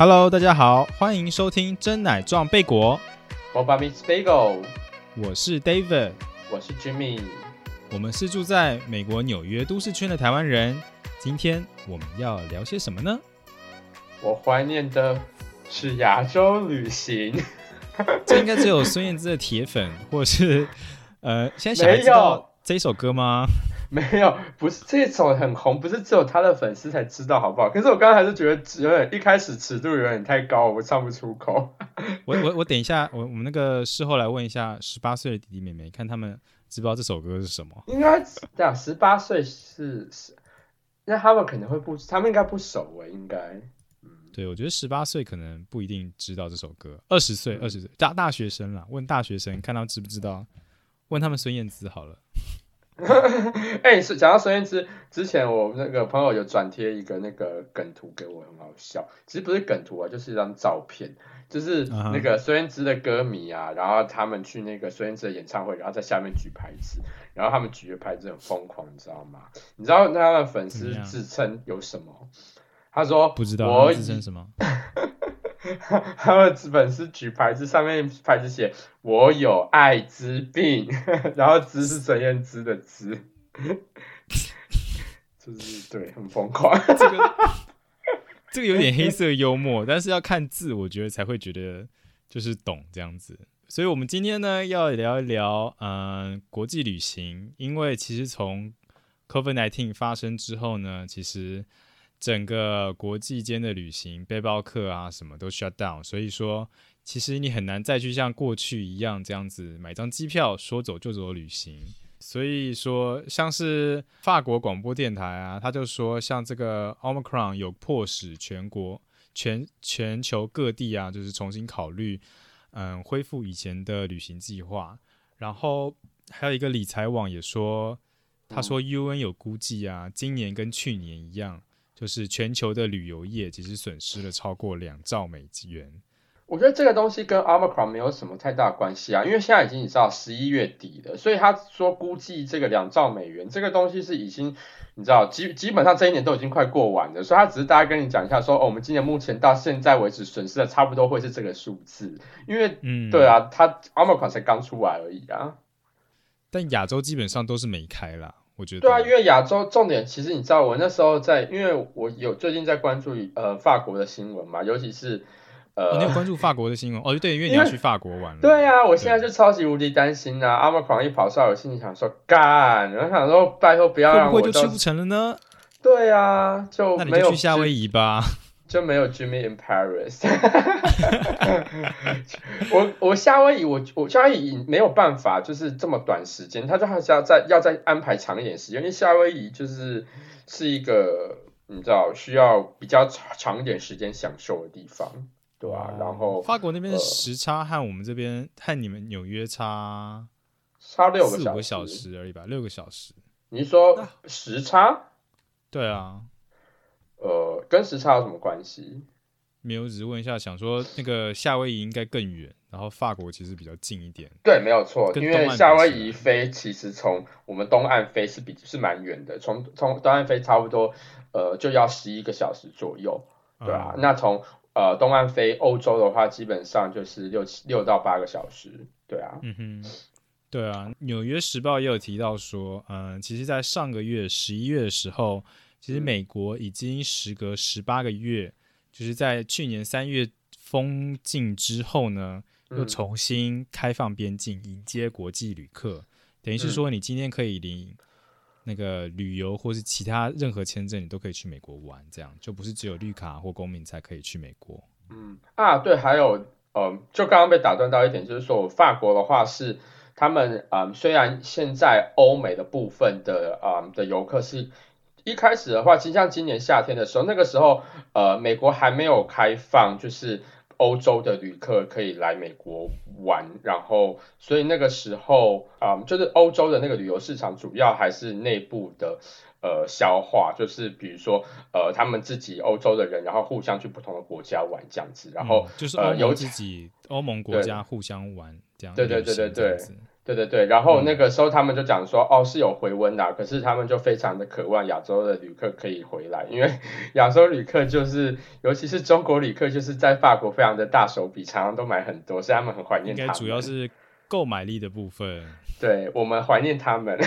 Hello，大家好，欢迎收听真奶撞贝果，我把 Miss Bagel，我是 David，我是 Jimmy，我们是住在美国纽约都市圈的台湾人。今天我们要聊些什么呢？我怀念的是亚洲旅行。这应该只有孙燕姿的铁粉，或是呃，现在小孩知道这一首歌吗？没有，不是这首很红，不是只有他的粉丝才知道，好不好？可是我刚刚还是觉得有点一开始尺度有点太高，我唱不出口。我我我等一下，我我们那个事后来问一下十八岁的弟弟妹妹，看他们知不知道这首歌是什么？应该对啊，十八岁是是，那他们可能会不，他们应该不熟诶，应该。对，我觉得十八岁可能不一定知道这首歌，二十岁、二十岁大大学生了，问大学生看他知不知道？问他们孙燕姿好了。哎，是讲到孙燕姿，之前我那个朋友有转贴一个那个梗图给我，很好笑。其实不是梗图啊，就是一张照片，就是那个孙燕姿的歌迷啊，然后他们去那个孙燕姿的演唱会，然后在下面举牌子，然后他们举的牌子很疯狂，你知道吗？你知道他的粉丝自称有什么？他说不知道，我自称什么？他们粉丝举牌子，上面牌子写“我有艾滋病”，然后“滋”是陈燕姿的“滋”，就是对，很疯狂。这个这个有点黑色幽默，但是要看字，我觉得才会觉得就是懂这样子。所以，我们今天呢要聊一聊，嗯，国际旅行，因为其实从 COVID-19 发生之后呢，其实。整个国际间的旅行，背包客啊，什么都 shut down，所以说，其实你很难再去像过去一样这样子买张机票说走就走的旅行。所以说，像是法国广播电台啊，他就说，像这个 Omicron 有迫使全国、全全球各地啊，就是重新考虑，嗯，恢复以前的旅行计划。然后还有一个理财网也说，他说 UN 有估计啊，今年跟去年一样。就是全球的旅游业其实损失了超过两兆美元。我觉得这个东西跟 Omicron 没有什么太大关系啊，因为现在已经你知道十一月底了，所以他说估计这个两兆美元这个东西是已经你知道基基本上这一年都已经快过完了，所以他只是大概跟你讲一下说，哦，我们今年目前到现在为止损失的差不多会是这个数字，因为嗯，对啊，他 Omicron 才刚出来而已啊。但亚洲基本上都是没开了。我觉得对啊，因为亚洲重点其实你知道，我那时候在，因为我有最近在关注呃法国的新闻嘛，尤其是呃，你有关注法国的新闻哦？对，因为你要去法国玩。对啊，我现在就超级无敌担心啊！阿莫狂一跑出来，我心里想说干，然后想说拜托不要让我就去不成了呢？对啊，就那你就去夏威夷吧。就没有 Jimmy in Paris。我我夏威夷我我夏威夷没有办法，就是这么短时间，他就还是要再要再安排长一点时间，因为夏威夷就是是一个你知道需要比较长长一点时间享受的地方，对吧？然后法国那边时差和我们这边和你们纽约差差六个小小时而已吧，六个小时。你说时差？对啊。呃，跟时差有什么关系？没有，只是问一下，想说那个夏威夷应该更远，然后法国其实比较近一点。对，没有错，因为夏威夷飞其实从我们东岸飞是比是蛮远的，从从东岸飞差不多呃就要十一个小时左右，对啊。那从呃东岸飞欧洲的话，基本上就是六七六到八个小时，对啊。嗯哼，对啊，《纽约时报》也有提到说，嗯，其实，在上个月十一月的时候。其实美国已经时隔十八个月，就是在去年三月封禁之后呢，又重新开放边境，迎接国际旅客。等于是说，你今天可以领那个旅游或是其他任何签证，你都可以去美国玩，这样就不是只有绿卡或公民才可以去美国。嗯啊，对，还有嗯，就刚刚被打断到一点，就是说法国的话是他们啊，虽然现在欧美的部分的啊的游客是。一开始的话，其实像今年夏天的时候，那个时候，呃，美国还没有开放，就是欧洲的旅客可以来美国玩，然后，所以那个时候，啊，就是欧洲的那个旅游市场主要还是内部的，呃，消化，就是比如说，呃，他们自己欧洲的人，然后互相去不同的国家玩这样子，然后就是呃，由自己欧盟国家互相玩这样，对对对对对。对对对，然后那个时候他们就讲说，哦是有回温的，可是他们就非常的渴望亚洲的旅客可以回来，因为 亚洲旅客就是，尤其是中国旅客，就是在法国非常的大手笔，常常都买很多，所以他们很怀念。应该主要是购买力的部分。对我们怀念他们。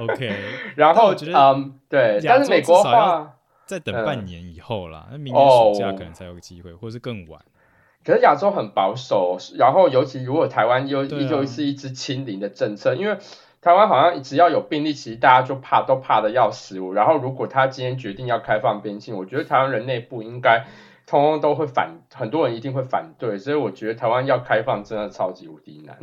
OK，然后嗯，对，但是美国话再等半年以后啦，那明年暑假可能才有个机会，或是更晚。可是亚洲很保守，然后尤其如果台湾又依旧是一支清零的政策，因为台湾好像只要有病例，其实大家就怕，都怕的要死。然后如果他今天决定要开放边境，我觉得台湾人内部应该通通都会反，很多人一定会反对。所以我觉得台湾要开放真的超级无敌难。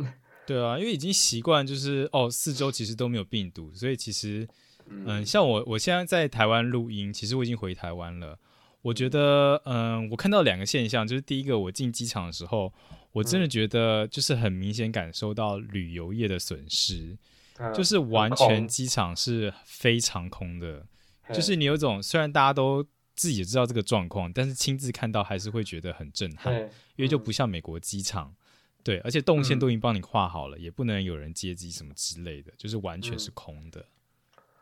对啊，因为已经习惯就是哦，四周其实都没有病毒，所以其实嗯，像我我现在在台湾录音，其实我已经回台湾了。我觉得，嗯，我看到两个现象，就是第一个，我进机场的时候，我真的觉得就是很明显感受到旅游业的损失，就是完全机场是非常空的，就是你有种虽然大家都自己也知道这个状况，但是亲自看到还是会觉得很震撼，因为就不像美国机场，对，而且动线都已经帮你画好了，也不能有人接机什么之类的，就是完全是空的。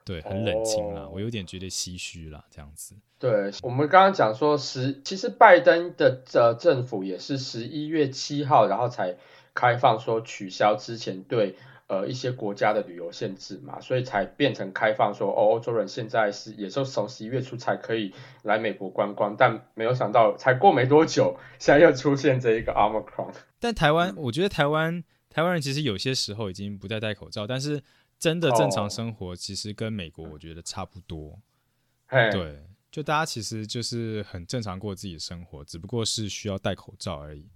对，很冷清啦，我有点觉得唏嘘啦，这样子。对，我们刚刚讲说十，其实拜登的呃政府也是十一月七号，然后才开放说取消之前对呃一些国家的旅游限制嘛，所以才变成开放说哦欧洲人现在是也就从十一月初才可以来美国观光，但没有想到才过没多久，现在又出现这一个 Omicron。但台湾，我觉得台湾台湾人其实有些时候已经不再戴口罩，但是。真的正常生活其实跟美国我觉得差不多，对，就大家其实就是很正常过自己的生活，只不过是需要戴口罩而已。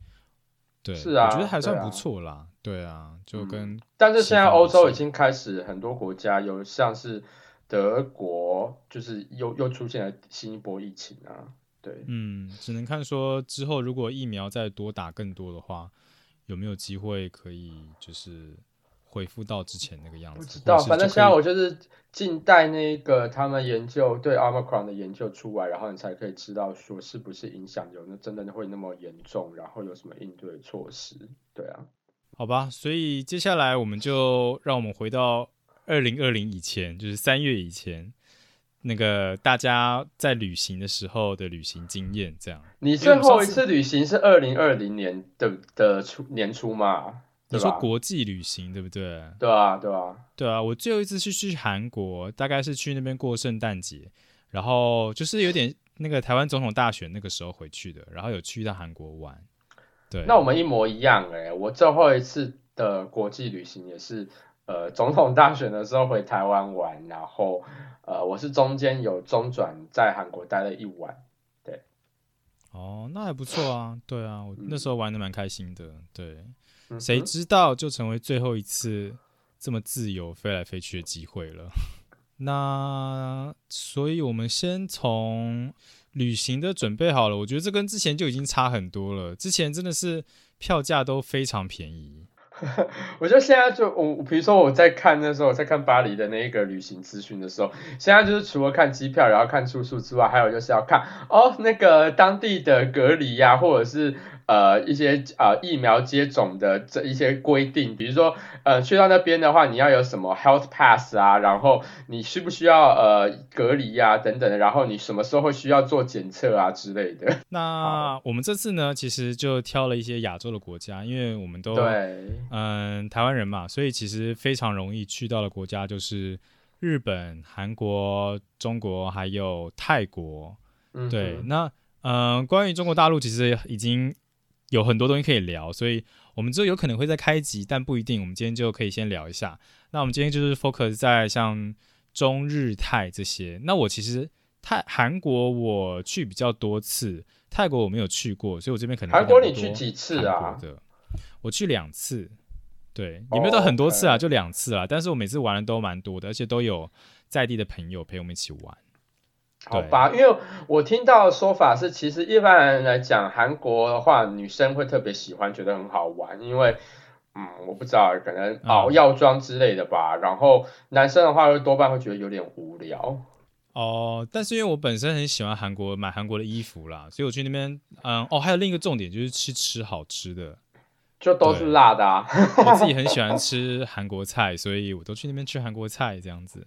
对，是啊，我觉得还算不错啦。对啊，就跟但是现在欧洲已经开始很多国家有像是德国，就是又又出现了新一波疫情啊。对，嗯，只能看说之后如果疫苗再多打更多的话，有没有机会可以就是。恢复到之前那个样子，不知道。反正现在我就是静待那个他们研究对 Omicron 的研究出来，然后你才可以知道说是不是影响有那真的会那么严重，然后有什么应对措施。对啊，好吧。所以接下来我们就让我们回到二零二零以前，就是三月以前那个大家在旅行的时候的旅行经验。这样，你最后一次旅行是二零二零年的的初年初吗？你说国际旅行对不对？对啊，对啊，对啊！我最后一次是去韩国，大概是去那边过圣诞节，然后就是有点那个台湾总统大选那个时候回去的，然后有去到韩国玩。对，那我们一模一样哎！我最后一次的国际旅行也是呃 总统大选的时候回台湾玩，然后呃我是中间有中转在韩国待了一晚。对，哦，那还不错啊！对啊，我那时候玩的蛮开心的。对。谁知道就成为最后一次这么自由飞来飞去的机会了。那所以，我们先从旅行的准备好了。我觉得这跟之前就已经差很多了。之前真的是票价都非常便宜。我觉得现在就我，比如说我在看那时候我在看巴黎的那一个旅行资讯的时候，现在就是除了看机票，然后看住宿之外，还有就是要看哦那个当地的隔离呀，或者是。呃，一些呃疫苗接种的这一些规定，比如说呃去到那边的话，你要有什么 health pass 啊，然后你需不需要呃隔离呀等等的，然后你什么时候会需要做检测啊之类的。那我们这次呢，其实就挑了一些亚洲的国家，因为我们都对嗯台湾人嘛，所以其实非常容易去到的国家就是日本、韩国、中国还有泰国。对，那嗯关于中国大陆，其实已经。有很多东西可以聊，所以我们之后有可能会再开集，但不一定。我们今天就可以先聊一下。那我们今天就是 focus 在像中日泰这些。那我其实泰韩国我去比较多次，泰国我没有去过，所以我这边可能韩国你去几次啊？我去两次，对，也没有到很多次啊，就两次啊。但是我每次玩的都蛮多的，而且都有在地的朋友陪我们一起玩。好吧，因为我听到的说法是，其实一般人来讲，韩国的话，女生会特别喜欢，觉得很好玩，因为，嗯，我不知道，可能哦药妆之类的吧。然后男生的话，会多半会觉得有点无聊。哦，但是因为我本身很喜欢韩国，买韩国的衣服啦，所以我去那边，嗯，哦，还有另一个重点就是去吃好吃的。就都是辣的啊。我自己 很喜欢吃韩国菜，所以我都去那边吃韩国菜这样子。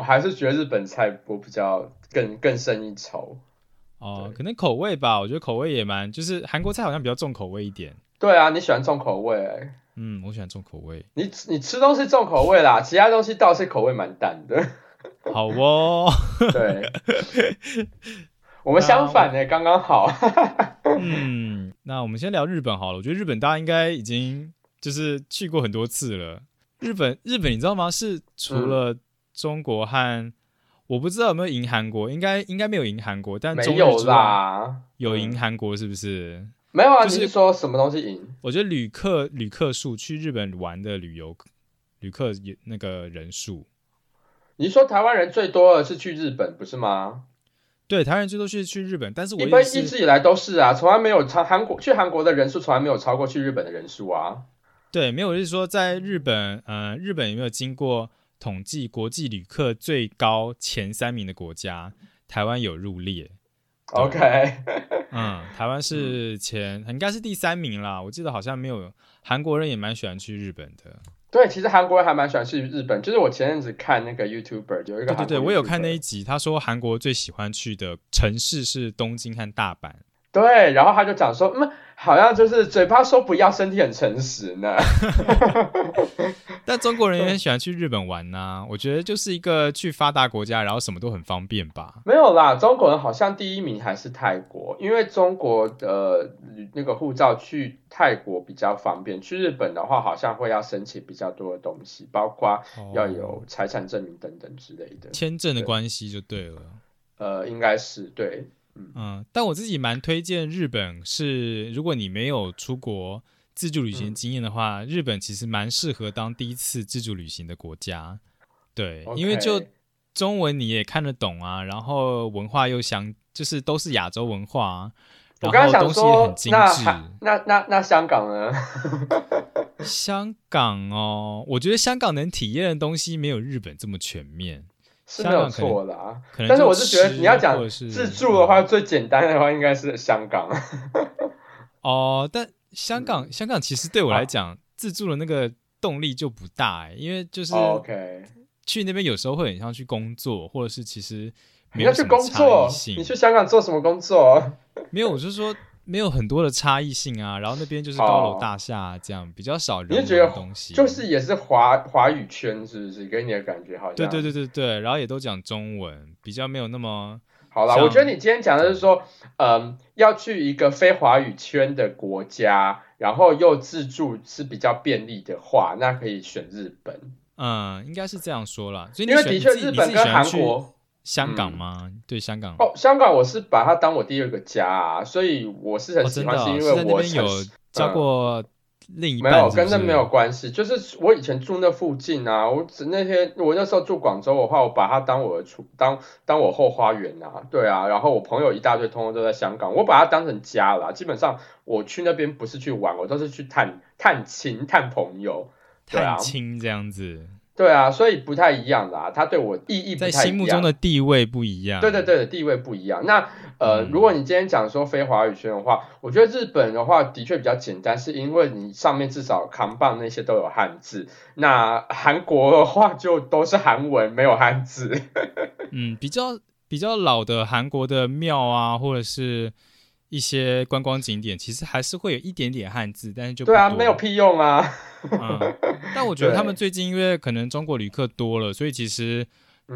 我还是觉得日本菜我比较更更胜一筹。哦，可能口味吧，我觉得口味也蛮，就是韩国菜好像比较重口味一点。对啊，你喜欢重口味？嗯，我喜欢重口味。你你吃东西重口味啦，其他东西倒是口味蛮淡的。好哦。对。我们相反呢，刚刚好。嗯，那我们先聊日本好了。我觉得日本大家应该已经就是去过很多次了。日本，日本你知道吗？是除了中国和我不知道有没有赢韩国，应该应该没有赢韩国，但没有啦，有赢韩国是不是？没有啊，你是说什么东西赢？我觉得旅客旅客数去日本玩的旅游旅客那个人数，你说台湾人最多的是去日本不是吗？对，台湾人最多是去日本，但是我一般一直以来都是啊，从来没有超韩国去韩国的人数从来没有超过去日本的人数啊。对，没有就是说在日本，呃，日本有没有经过统计国际旅客最高前三名的国家？台湾有入列。OK，嗯，台湾是前应该是第三名啦，我记得好像没有韩国人也蛮喜欢去日本的。对，其实韩国人还蛮喜欢去日本。就是我前阵子看那个 YouTuber，有一个对对对，我有看那一集，他说韩国最喜欢去的城市是东京和大阪。对，然后他就讲说，嗯。好像就是嘴巴说不要，身体很诚实呢。但中国人也很喜欢去日本玩呐。我觉得就是一个去发达国家，然后什么都很方便吧。没有啦，中国人好像第一名还是泰国，因为中国的那个护照去泰国比较方便。去日本的话，好像会要申请比较多的东西，包括要有财产证明等等之类的。签证的关系就对了。呃，应该是对。嗯，但我自己蛮推荐日本，是如果你没有出国自助旅行经验的话，日本其实蛮适合当第一次自助旅行的国家。对，因为就中文你也看得懂啊，然后文化又相，就是都是亚洲文化，然后东西也很精致。那那那香港呢？香港哦，我觉得香港能体验的东西没有日本这么全面。是没有错的啊，但是我是觉得你要讲自助的话，最简单的话应该是香港。哦，但香港香港其实对我来讲，自助的那个动力就不大哎，因为就是 OK 去那边有时候会很像去工作，或者是其实你要去工作，你去香港做什么工作？没有，我是说。没有很多的差异性啊，然后那边就是高楼大厦这样，比较少人的东西，就是也是华华语圈，是不是给你的感觉好像？对对对对对，然后也都讲中文，比较没有那么好啦。我觉得你今天讲的是说，嗯，要去一个非华语圈的国家，然后又自助是比较便利的话，那可以选日本。嗯，应该是这样说啦。所以因为的确日本跟韩国。香港吗？对，香港。哦，香港我是把它当我第二个家，啊，所以我是很喜欢，是因为我有交过另一半，没有跟那没有关系，就是我以前住那附近啊，我那天我那时候住广州的话，我把它当我的出当当我后花园啊，对啊，然后我朋友一大堆，通通都在香港，我把它当成家了，基本上我去那边不是去玩，我都是去探探亲、探朋友，探亲这样子。对啊，所以不太一样啦，他对我意义在心目中的地位不一样。对对对，地位不一样。那呃，如果你今天讲说非华语圈的话，我觉得日本的话的确比较简单，是因为你上面至少扛棒那些都有汉字。那韩国的话就都是韩文，没有汉字。嗯，比较比较老的韩国的庙啊，或者是。一些观光景点其实还是会有一点点汉字，但是就对啊，没有屁用啊。嗯，但我觉得他们最近因为可能中国旅客多了，所以其实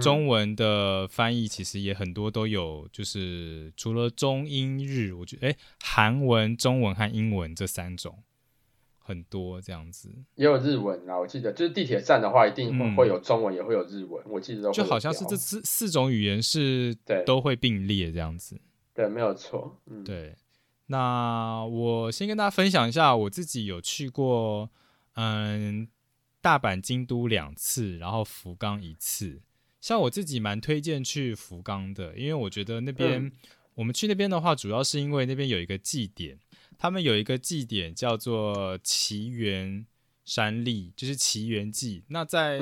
中文的翻译其实也很多都有，就是除了中英日，我觉得哎，韩文、中文和英文这三种很多这样子，也有日文啊。我记得就是地铁站的话，一定会会有中文，也会有日文。我记得就好像是这四四种语言是都会并列这样子。对，没有错。嗯，对。那我先跟大家分享一下，我自己有去过，嗯，大阪、京都两次，然后福冈一次。像我自己蛮推荐去福冈的，因为我觉得那边我们去那边的话，主要是因为那边有一个祭典，他们有一个祭典叫做奇缘山立，就是奇缘祭。那在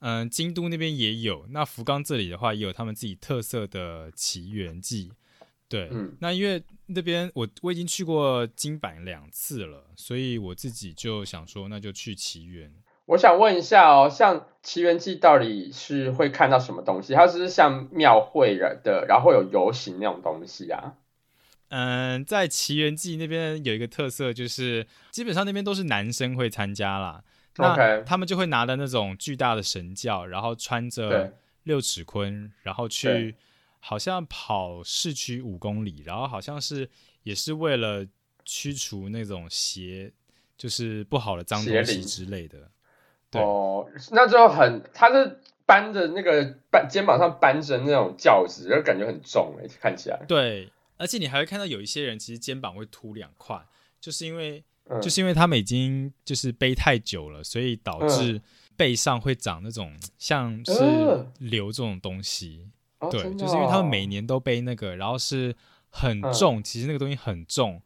嗯京都那边也有，那福冈这里的话也有他们自己特色的奇缘祭。对，嗯那因为那边我我已经去过金板两次了，所以我自己就想说，那就去奇缘。我想问一下哦，像奇缘记到底是会看到什么东西？它是像庙会的，然后有游行那种东西啊？嗯，在奇缘记那边有一个特色，就是基本上那边都是男生会参加啦。那他们就会拿的那种巨大的神教，然后穿着六尺坤，然后去对好像跑市区五公里，然后好像是也是为了驱除那种邪，就是不好的脏东西之类的。对哦，那就很，他是搬着那个搬肩膀上搬着那种轿子，就感觉很重哎，看起来。对，而且你还会看到有一些人其实肩膀会凸两块，就是因为嗯，就是因为他们已经就是背太久了，所以导致背上会长那种像是呃瘤这种东西。哦、对，就是因为他们哦每年都背那个，然后是很嗯重，其实那个东西很重，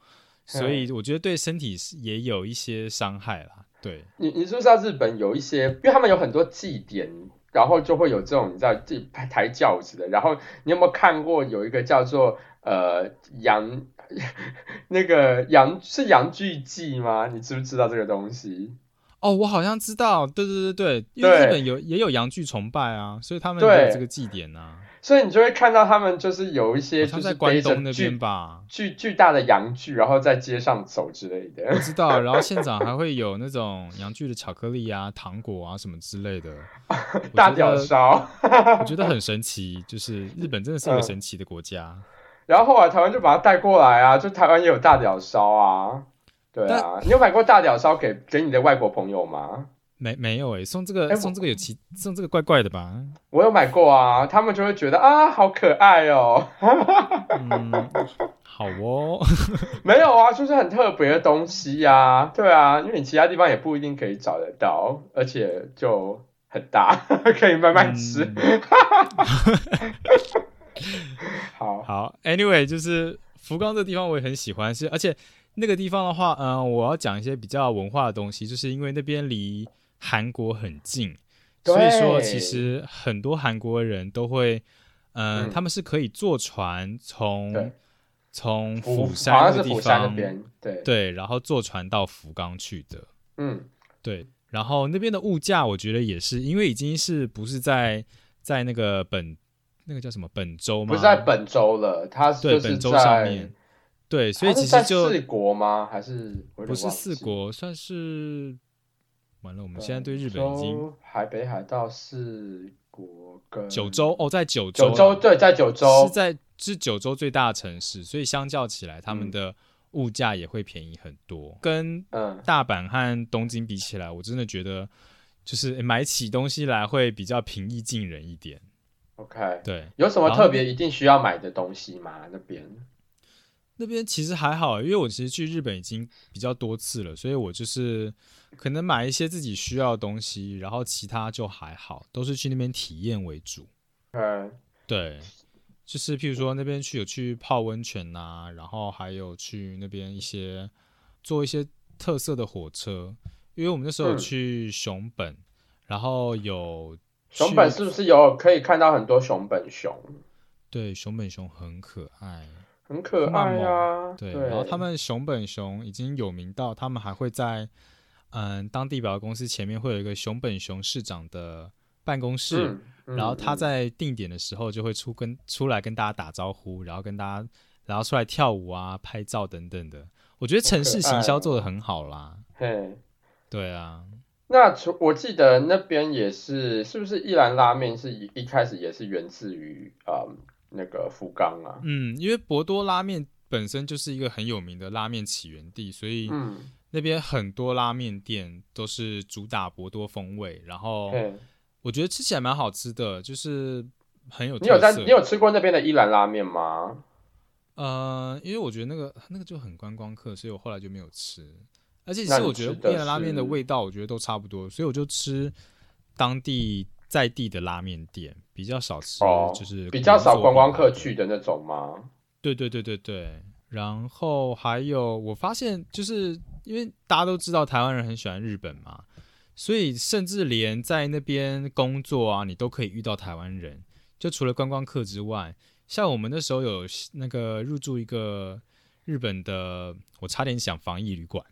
所嗯以我觉得对身体是也有一些伤害啦。对，你你知不知道日本有一些，因为他们有很多祭典，然后就会有这种你知道这抬抬轿子的。然后你有没有看过有一个叫做呃羊 那个羊是洋剧祭吗？你知不知道这个东西？哦，我好像知道，对对对对，因为日本有也有洋剧崇拜啊，所以他们对有这个祭典啊，所以你就会看到他们就是有一些就是背着关东那巨边吧。巨巨大的洋具，然后在街上走之类我的。知道，然后现场还 会有那种洋剧的巧克力啊、糖果啊什么之类的，大屌烧，我觉得很神奇，就是日本真的是一个嗯神奇的国家。然后后来台湾就把它带过来啊，就台湾也有大屌烧啊，对啊，你有买过大屌烧给给你的外国朋友吗？没没有诶、送这个、哎送这个有奇送这个怪怪的吧？我有买过啊，他们就会觉得啊，好可爱哦。嗯，好哦，没有啊，就是很特别的东西呀、对啊，因为你其他地方也不一定可以找得到，而且就很大，可以慢慢吃。嗯好，好，Anyway，就是福冈这个地方我也很喜欢，是而且那个地方的话，嗯、我要讲一些比较文化的东西，就是因为那边离韩国很近，所以说其实很多韩国人都会，嗯、嗯。他们是可以坐船从从釜山好那个地方，边，对，对，然后坐船到福冈去的。嗯，对，然后那边的物价，我觉得也是，因为已经是不是在在那个本那个叫什么本州吗？不是在本州了，它就是对本州在上面，对，所以其实就四国吗？还是不是四国，算是完了。我们现在对日本已经海北海道四国跟九州哦，在九州，九州对，在九州是在是九州最大的城市，所以相较起来，他们嗯的物价也会便宜很多，跟嗯，大阪和东京比起来，我真的觉得就是诶买起东西来会比较平易近人一点。OK，对，有什么特别一定需要买的东西吗？那边那边其实还好，因为我其实去日本已经比较多次了，所以我就是可能买一些自己需要的东西，然后其他就还好，都是去那边体验为主。嗯对，就是譬如说那边去有去泡温泉呐、然后还有去那边一些坐一些特色的火车，因为我们那时候去熊本，然后有熊本是不是有可以看到很多熊本熊？对熊本熊很可爱。很可爱啊，对，然后他们熊本熊已经有名到，他们还会在嗯当地表公司前面会有一个熊本熊市长的办公室，嗯，嗯然后他嗯在定点的时候就会出跟出来跟大家打招呼，然后跟大家然后出来跳舞啊、拍照等等的。我觉得城市行销做的很好啦，嘿。对啊，那除我记得那边也是，是不是一兰拉面是一一开始也是源自于嗯那个福冈啊？嗯，因为博多拉面本身就是一个很有名的拉面起源地，所以嗯，那边很多拉面店都是主打博多风味，然后。我觉得吃起来蛮好吃的，就是很有你有在。你有吃过那边的伊兰拉面吗？呃，因为我觉得那个那个就很观光客，所以我后来就没有吃。而且其实我觉得伊兰拉面的味道，我觉得都差不多，所以我就吃当地在地的拉面店，比较少吃哦就是比较少观光客去的那种吗？对对对对对，然后还有我发现，就是因为大家都知道台湾人很喜欢日本嘛，所以甚至连在那边工作啊，你都可以遇到台湾人。就除了观光客之外，像我们那时候有那个入住一个日本的，我差点想防疫旅馆，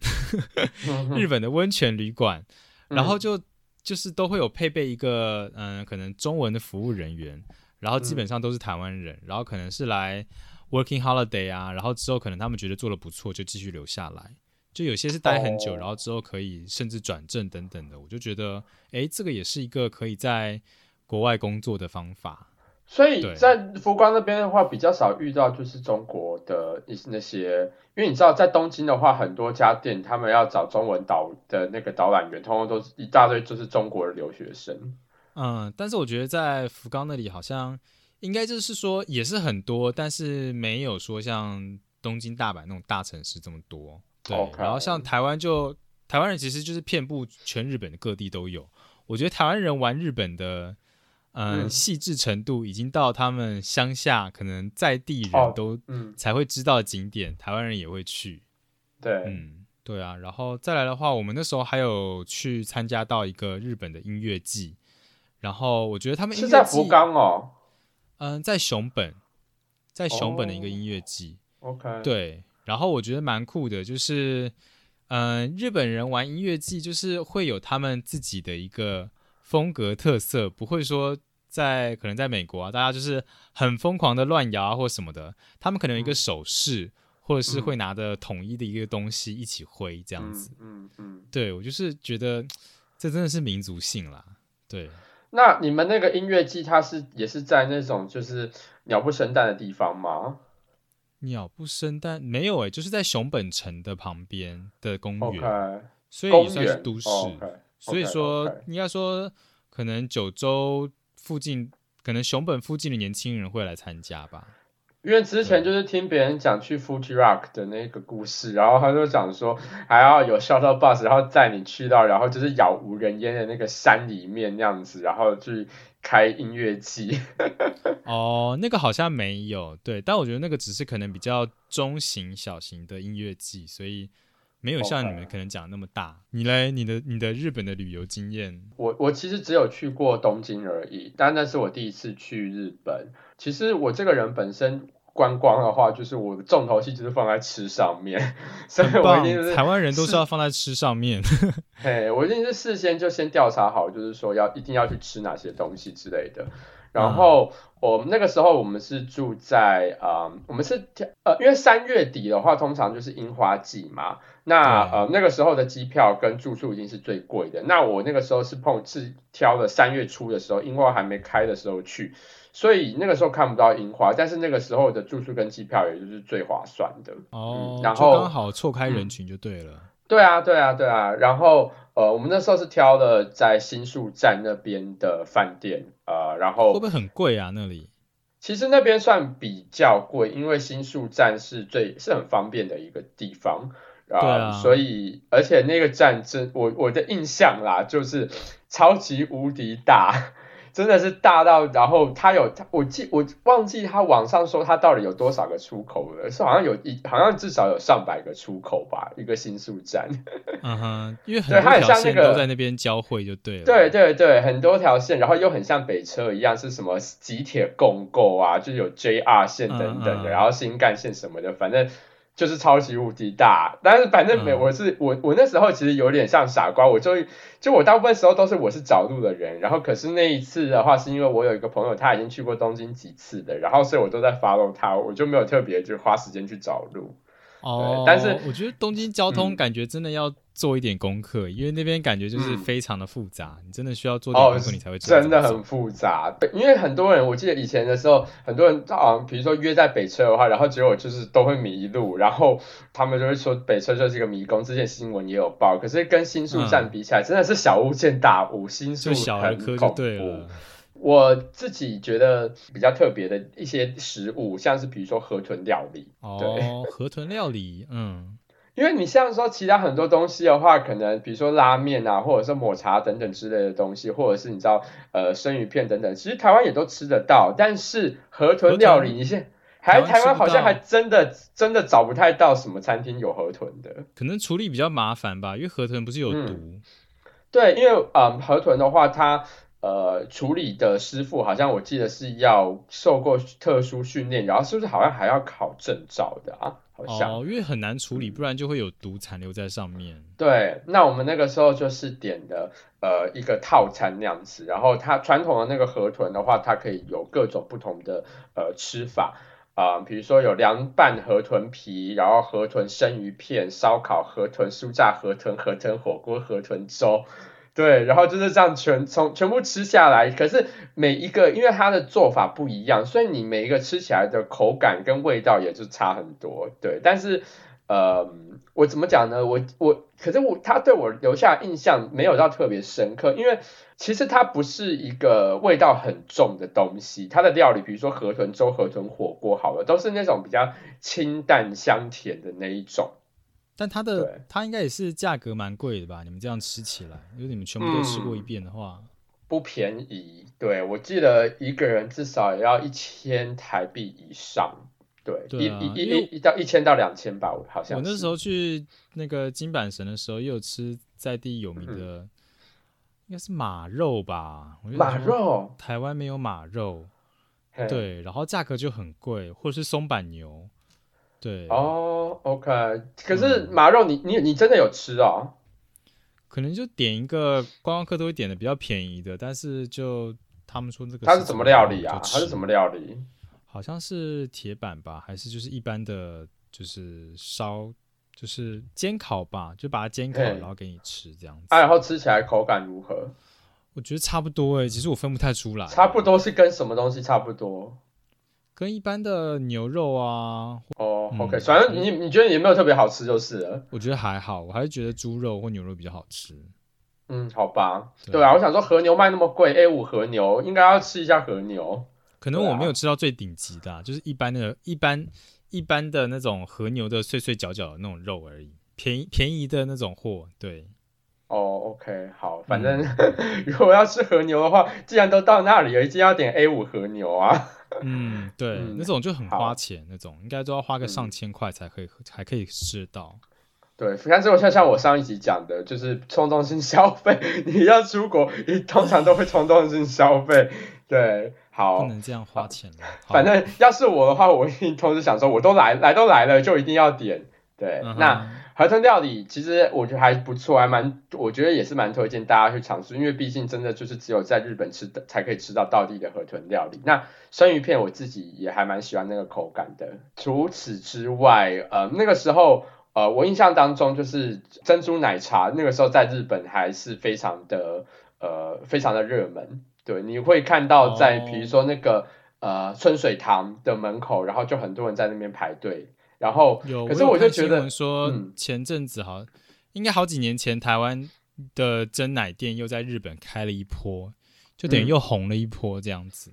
日本的温泉旅馆，然后就就是都会有配备一个嗯，可能中文的服务人员，然后基本上都是台湾人，然后可能是来 working holiday 啊，然后之后可能他们觉得做的不错，就继续留下来。就有些是待很久，然后之后可以甚至转正等等的，我就觉得，哎，这个也是一个可以在国外工作的方法。所以在福冈那边的话，比较少遇到就是中国的一那些，因为你知道，在东京的话，很多家店他们要找中文导的那个导览员，通通都是一大堆就是中国的留学生。嗯，但是我觉得在福冈那里好像应该就是说也是很多，但是没有说像东京、大阪那种大城市这么多。对，然后像台湾就台湾人其实就是遍布全日本的各地都有。我觉得台湾人玩日本的，嗯，细致程度已经到他们乡下可能在地人都才会知道的景点，台湾人也会去。对，嗯，对啊。然后再来的话，我们那时候还有去参加到一个日本的音乐季，然后我觉得他们是在福冈哦，嗯，在熊本，在熊本的一个音乐季。OK，对。然后我觉得蛮酷的，就是，嗯，日本人玩音乐季就是会有他们自己的一个风格特色，不会说在可能在美国啊，大家就是很疯狂的乱摇啊或什么的，他们可能有一个手势，或者是会拿着统一的一个东西一起挥这样子。嗯嗯，对我就是觉得这真的是民族性啦。对，那你们那个音乐季，它是也是在那种就是鸟不生蛋的地方吗？鸟不生蛋没有哎，就是在熊本城的旁边的公园，所以也算是都市。所以说，应该说，可能九州附近，可能熊本附近的年轻人会来参加吧。因为之前就是听别人讲去 Fuji Rock 的那个故事，然后他就讲说还要有 shuttle bus，然后载你去到，然后就是杳无人烟的那个山里面那样子，然后去。开音乐季 哦，那个好像没有对，但我觉得那个只是可能比较中型、小型的音乐季，所以没有像你们可能讲那么大。你来，你的你的日本的旅游经验，我我其实只有去过东京而已，但那是我第一次去日本。其实我这个人本身。观光的话，就是我的重头戏就是放在吃上面，所以我一定是台湾人都是要放在吃上面。嘿，我一定是事先就先调查好，就是说要一定要去吃哪些东西之类的。然后我们那个时候我们是住在啊，我们是呃，因为三月底的话，通常就是樱花季嘛。那呃那个时候的机票跟住宿已经是最贵的。那我那个时候是碰是挑了三月初的时候，樱花还没开的时候去。所以那个时候看不到樱花，但是那个时候的住宿跟机票也就是最划算的哦。然后刚好错开人群就对了。对啊，对啊，对啊。然后呃，我们那时候是挑了在新宿站那边的饭店呃，然后会不会很贵啊？那里其实那边算比较贵，因为新宿站是最是很方便的一个地方啊。所以而且那个站真我我的印象啦，就是超级无敌大。真的是大到，然后它有，我记我忘记它网上说它到底有多少个出口了，是好像有一，好像至少有上百个出口吧，一个新宿站。嗯哼，因为很多条线都在那边交汇，就对了。对对对，很多条线，然后又很像北车一样，是什么集铁共构啊，就是有 JR 线等等的，然后新干线什么的，反正。就是超级无敌大，但是反正没我是我我那时候其实有点像傻瓜，我就就我大部分时候都是我是找路的人，然后可是那一次的话是因为我有一个朋友他已经去过东京几次的，然后所以我都在 follow 他，我就没有特别就花时间去找路。哦，但是我觉得东京交通感觉真的要做一点功课，因为那边感觉就是非常的复杂，你真的需要做点功课，你才会知道。真的很复杂，因为很多人，我记得以前的时候，很多人啊，比如说约在北车的话，然后结果就是都会迷路，然后他们就会说北车就是一个迷宫，之前新闻也有报，可是跟新宿站比起来，真的是小巫见大巫，新宿很恐怖。我自己觉得比较特别的一些食物，像是比如说河豚料理。哦，河豚料理，嗯，因为你像说其他很多东西的话，可能比如说拉面啊，或者是抹茶等等之类的东西，或者是你知道呃生鱼片等等，其实台湾也都吃得到。但是河豚料理，你现还台湾好像还真的真的找不太到什么餐厅有河豚的，可能处理比较麻烦吧，因为河豚不是有毒。对，因为嗯河豚的话它。呃处理的师傅，好像我记得是要受过特殊训练，然后是不是好像还要考证照的啊？好像哦，因为很难处理，不然就会有毒残留在上面。对，那我们那个时候就是点的呃一个套餐那样子，然后它传统的那个河豚的话，它可以有各种不同的呃吃法啊、比如说有凉拌河豚皮，然后河豚生鱼片、烧烤河豚、酥炸河豚、河豚火锅、河豚粥。对，然后就是这样全从全部吃下来，可是每一个因为它的做法不一样，所以你每一个吃起来的口感跟味道也就差很多。对，但是呃，我怎么讲呢？我我可是我他对我留下印象没有到特别深刻，因为其实它不是一个味道很重的东西。它的料理，比如说河豚粥、河豚火锅，好了，都是那种比较清淡香甜的那一种。但它的它应该也是价格蛮贵的吧？你们这样吃起来，如果你们全部都吃过一遍的话，不便宜，对我记得一个人至少也要一千台币以上，对，对啊一一一一到一千到两千吧，我好像我那时候去那个金板神的时候，也有吃在地有名的，应该是马肉吧？马肉，台湾没有马肉，对，然后价格就很贵，或者是松板牛，对，哦，OK，可是嗯马肉你你你真的有吃哦？可能就点一个观光客都会点的比较便宜的，但是就他们说这个它是什么料理啊？它是什么料理？好像是铁板吧，还是就是一般的，就是烧，就是煎烤吧，就把它煎烤，然后给你吃这样子。啊，然后吃起来口感如何？我觉得差不多诶，其实我分不太出来，差不多是跟什么东西差不多？跟一般的牛肉啊，哦嗯，OK，反正你你觉得也没有特别好吃就是了。我觉得还好，我还是觉得猪肉或牛肉比较好吃。嗯，好吧，对对啊，我想说和牛卖那么贵，A 五和牛应该要吃一下和牛。可能我没有吃到最顶级的啊、就是一般的、一般、一般的那种和牛的碎碎角角的那种肉而已，便宜便宜的那种货。对，哦，OK，好，反正、如果要吃和牛的话，既然都到那里了，一定要点 A 五和牛啊。嗯，对，嗯那种就很花钱，那种应该都要花个嗯上千块才可以，才可以吃到。对，但是我像像我上一集讲的，就是冲动性消费，你要出国，你通常都会冲动性消费。对，好不，能这样花钱了。反正要是我的话，我一定同时想说，我都来来都来了，就一定要点。对，嗯那河豚料理其实我觉得还不错，还蛮，我觉得也是蛮推荐大家去尝试，因为毕竟真的就是只有在日本吃的才可以吃到道地的河豚料理。那生鱼片我自己也还蛮喜欢那个口感的。除此之外，呃，那个时候。呃，我印象当中就是珍珠奶茶，那个时候在日本还是非常的呃非常的热门。对，你会看到在哦比如说那个、呃春水堂的门口，然后就很多人在那边排队。然后有，可是我就觉得闻说嗯前阵子好，应该好几年前台湾的真奶店又在日本开了一波，就等于嗯又红了一波这样子。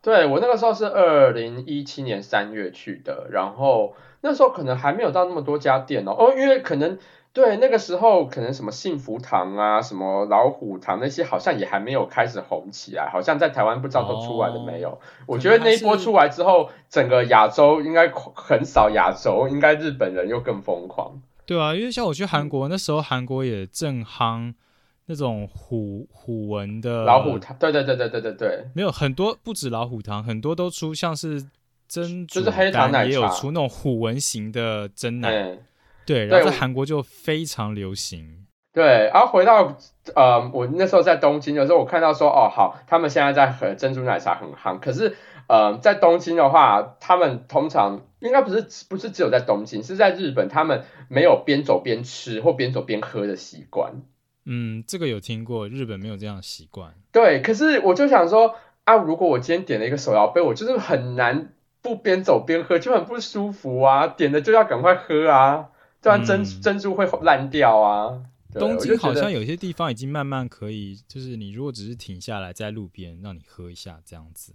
对我那个时候是二零一七年三月去的，然后那时候可能还没有到那么多家店哦，哦，因为可能对那个时候可能什么幸福堂啊、什么老虎堂那些好像也还没有开始红起来，好像在台湾不知道都出来了没有。我觉得那一波出来之后，整个亚洲应该很少亚洲，应该日本人又更疯狂。对啊，因为像我去嗯韩国、那时候，韩国也正夯那种虎虎纹的老虎堂，对对对对对对对，没有很多，不止老虎糖，很多都出像是珍珠就是黑糖奶茶也有茶出那种虎纹型的真奶，嗯。对，对然后在韩国就非常流行。对，然后回到呃，我那时候在东京的时候，我看到说，哦，好，他们现在在喝珍珠奶茶很夯，可是呃，在东京的话，他们通常应该不是不是只有在东京，是在日本，他们没有边走边吃或边走边喝的习惯。嗯，这个有听过，日本没有这样的习惯。对，可是我就想说，啊，如果我今天点了一个手摇杯，我就是很难不边走边喝，就很不舒服啊，点的就要赶快喝啊，不然珍、嗯珍珠会烂掉啊。东京好像有些地方已经慢慢可以，就是你如果只是停下来在路边让你喝一下这样子，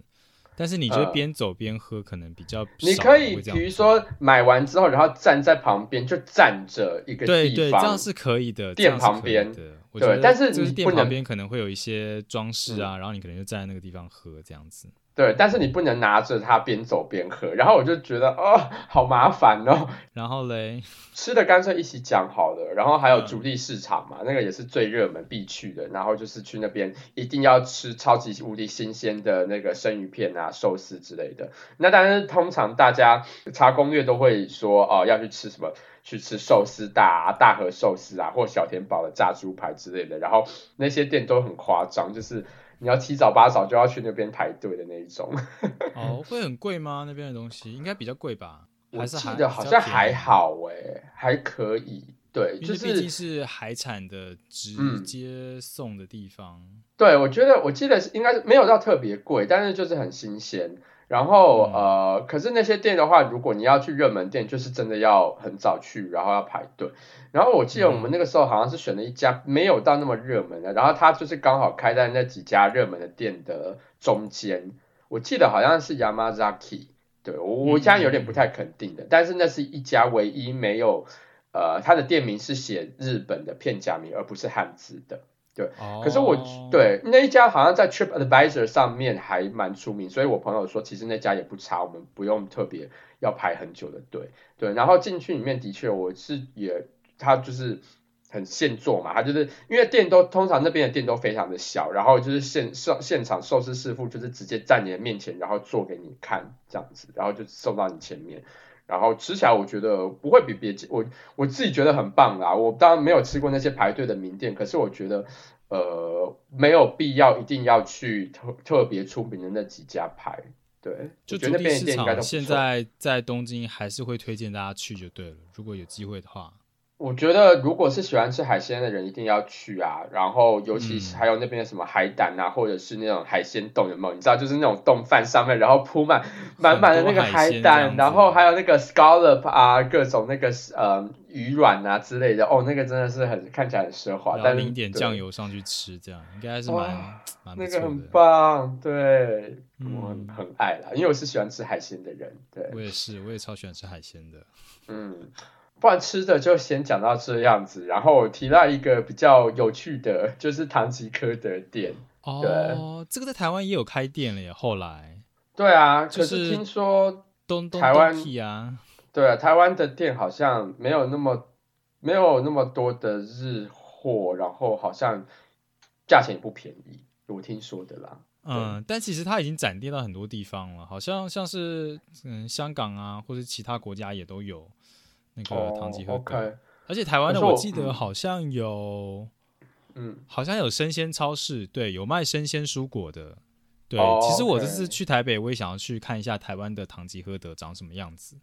但是你就呃边走边喝，可能比较少你可以比如说买完之后，然后站在旁边就站着一个对对，地方，这样是可以的，店旁边的。我觉得对但是就是店旁边可能会有一些装饰啊，然后你可能就站在那个地方喝这样子。对，但是你不能拿着它边走边喝，然后我就觉得哦，好麻烦哦。然后嘞，吃的干脆一起讲好了。然后还有嗯主力市场嘛，那个也是最热门必去的。然后就是去那边一定要吃超级无敌新鲜的那个生鱼片啊、寿司之类的。那当然，通常大家查攻略都会说哦，要去吃什么。去吃寿司大啊、大和寿司啊，或小田堡的炸猪排之类的，然后那些店都很夸张，就是你要七早八早就要去那边排队的那一种。哦，会很贵吗？那边的东西应该比较贵吧？我记得好像还，好诶、还可以。对，就比较便宜因为毕竟是是海产的直嗯接送的地方。对，我觉得我记得是应该是没有到特别贵，但是就是很新鲜。然后、嗯呃，可是那些店的话，如果你要去热门店，就是真的要很早去，然后要排队。然后我记得我们那个时候好像是选了一家没有到那么热门的，然后它就是刚好开在那几家热门的店的中间。我记得好像是 Yamazaki，对我我现在有点不太肯定的，但是那是一家唯一没有呃，它的店名是写日本的片假名，而不是汉字的。哦，可是我对那一家好像在 Trip Advisor 上面还蛮出名，所以我朋友说其实那家也不差，我们不用特别要排很久的队。对，然后进去里面的确我是也，他就是很现做嘛，他就是因为店都通常那边的店都非常的小，然后就是现现现场寿司师傅就是直接在你的面前，然后做给你看这样子，然后就送到你前面。然后吃起来，我觉得不会比别我我自己觉得很棒啦。我当然没有吃过那些排队的名店，可是我觉得呃没有必要一定要去特特别出名的那几家排。对，就觉得那就主力市边的店应该都场现。在在东京还是会推荐大家去就对了，如果有机会的话。我觉得如果是喜欢吃海鲜的人，一定要去啊。然后尤其是嗯还有那边的什么海胆啊，或者是那种海鲜冻，有没有？你知道，就是那种冻饭上面，然后铺满满满的那个海胆，然后还有那个 scallop 啊，各种那个呃鱼卵啊之类的。哦，那个真的是很看起来很奢华，但是淋点酱油上去吃，这样应该是蛮那个很。棒。对，嗯我很很爱啦，因为我是喜欢吃海鲜的人。对，我也是，我也超喜欢吃海鲜的。嗯，不然吃的就先讲到这样子，然后我提到一个比较有趣的，就是唐吉诃德店。哦，这个在台湾也有开店了耶。后来对啊，可就是是听说，东东台湾啊，对啊，台湾的店好像没有那么没有那么多的日货，然后好像价钱也不便宜，我听说的啦。嗯，但其实它已经展店到很多地方了，好像像是嗯香港啊，或者其他国家也都有那个唐吉诃德。而且台湾的我我记得嗯好像有，嗯，好像有生鲜超市，对，有卖生鲜蔬果的。对，哦其实我这次去台北，我也想要去看一下台湾的唐吉诃德长什么样子。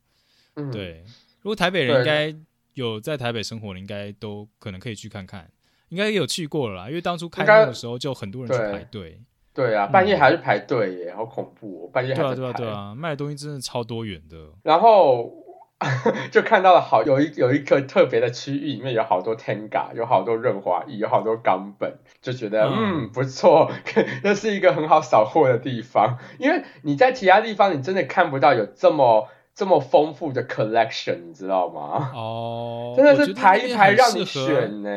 嗯，对，如果台北人应该有在台北生活的，应该都可能可以去看看，应该也有去过了啦，因为当初开幕的时候就很多人去排队。对啊，半夜还是排队耶，好恐怖哦，半夜对啊，对啊，排。对啊，卖的东西真的超多元的。然后 就看到了好有一有一个特别的区域，里面有好多 Tenga，有好多润滑液，有好多冈本，就觉得嗯嗯不错，那是一个很好扫货的地方。因为你在其他地方你真的看不到有这么这么丰富的 collection，你知道吗？哦，真的是排一排让你选呢。